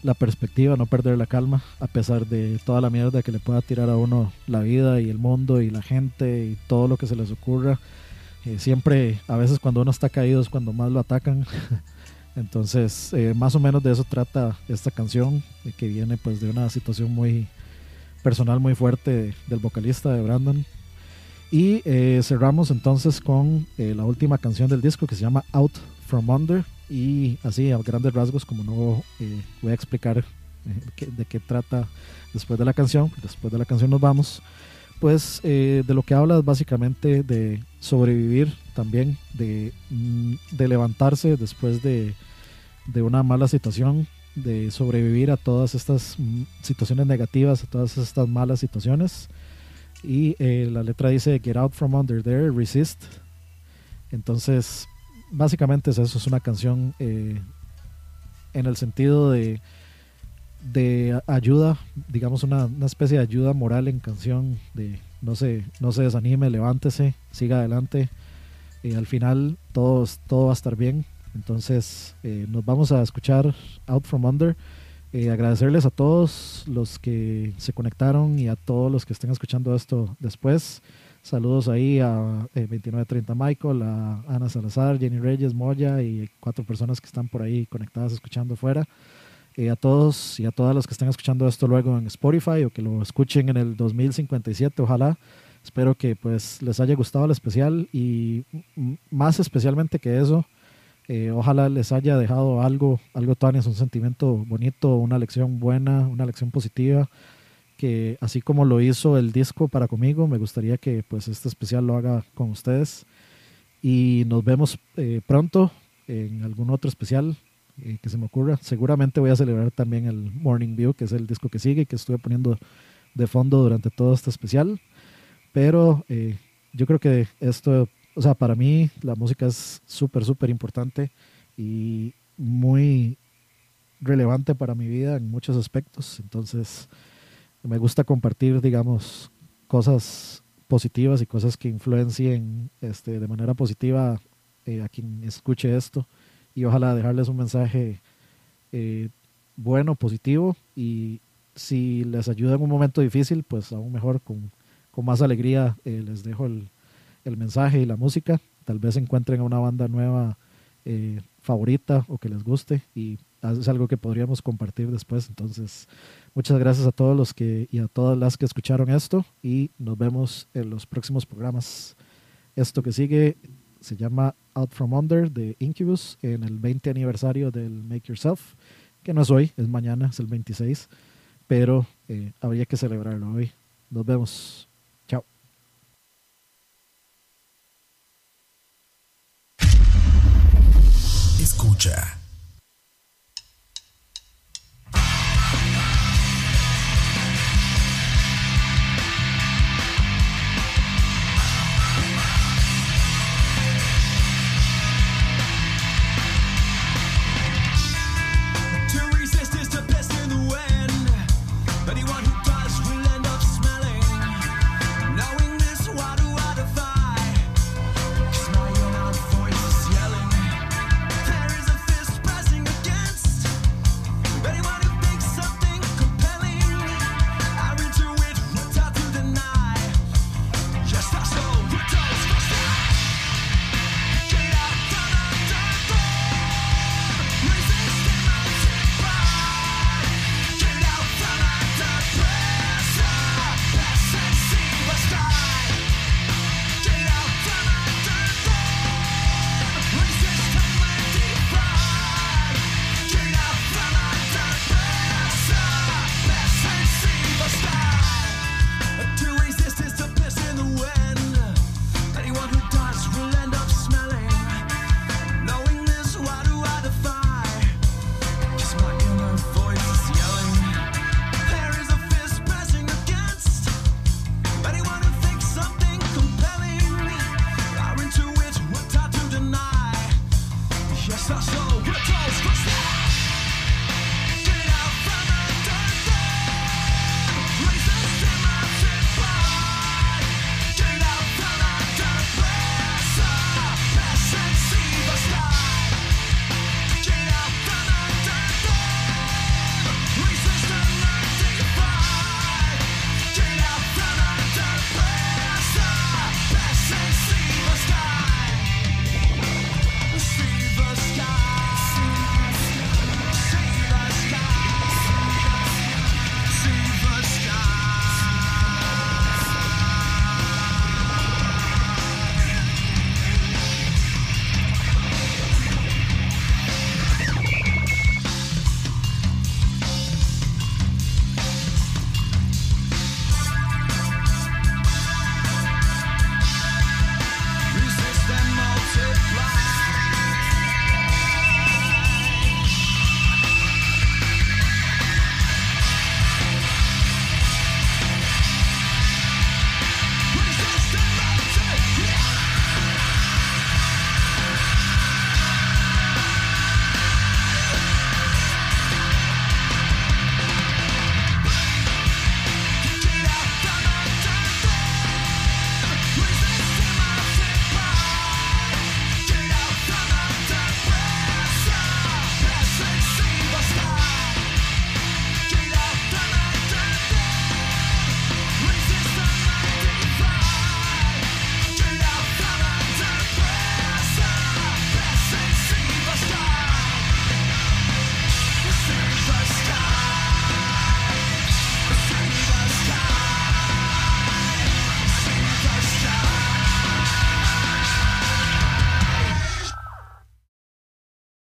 la perspectiva, no perder la calma, a pesar de toda la mierda que le pueda tirar a uno la vida y el mundo y la gente y todo lo que se les ocurra. Eh, siempre, a veces cuando uno está caído es cuando más lo atacan. Entonces, eh, más o menos de eso trata esta canción, que viene pues de una situación muy personal, muy fuerte de- del vocalista de Brandon. Y eh, cerramos entonces con eh, la última canción del disco que se llama Out From Under. Y así, a grandes rasgos, como no voy a explicar qué- de qué trata después de la canción, después de la canción nos vamos, pues de lo que habla es básicamente de sobrevivir también, de, mm, de levantarse después de, de una mala situación de sobrevivir a todas estas mm, situaciones negativas, a todas estas malas situaciones. Y eh, la letra dice Get out from under there, resist. Entonces, básicamente es eso, es una canción eh, en el sentido de, de ayuda, digamos una, una especie de ayuda moral en canción, de no se, no se desanime, levántese, siga adelante. Y al final todo, todo va a estar bien. Entonces eh, nos vamos a escuchar Out From Under. Eh, agradecerles a todos los que se conectaron y a todos los que estén escuchando esto después. Saludos ahí a eh, 2930 Michael, a Ana Salazar, Jenny Reyes, Moya y cuatro personas que están por ahí conectadas escuchando afuera. Eh, a todos y a todas los que estén escuchando esto luego en Spotify o que lo escuchen en el 2057, ojalá. Espero que pues les haya gustado el especial y más especialmente que eso, eh, ojalá les haya dejado algo, algo es un sentimiento bonito, una lección buena, una lección positiva, que así como lo hizo el disco para conmigo, me gustaría que pues este especial lo haga con ustedes. Y nos vemos eh, pronto en algún otro especial eh, que se me ocurra. Seguramente voy a celebrar también el Morning View, que es el disco que sigue que estuve poniendo de fondo durante todo este especial. Pero eh, yo creo que esto, o sea, para mí la música es súper, súper importante y muy relevante para mi vida en muchos aspectos. Entonces, me gusta compartir, digamos, cosas positivas y cosas que influencien este, de manera positiva eh, a quien escuche esto. Y ojalá dejarles un mensaje eh, bueno, positivo. Y si les ayuda en un momento difícil, pues aún mejor, con, con más alegría eh, les dejo el, el mensaje y la música. Tal vez encuentren una banda nueva eh, favorita o que les guste y es algo que podríamos compartir después. Entonces, muchas gracias a todos los que y a todas las que escucharon esto y nos vemos en los próximos programas. Esto que sigue se llama Out From Under de Incubus en el 20 aniversario del Make Yourself, que no es hoy, es mañana, es el 26, pero eh, habría que celebrarlo hoy. Nos vemos. Chao. Escucha.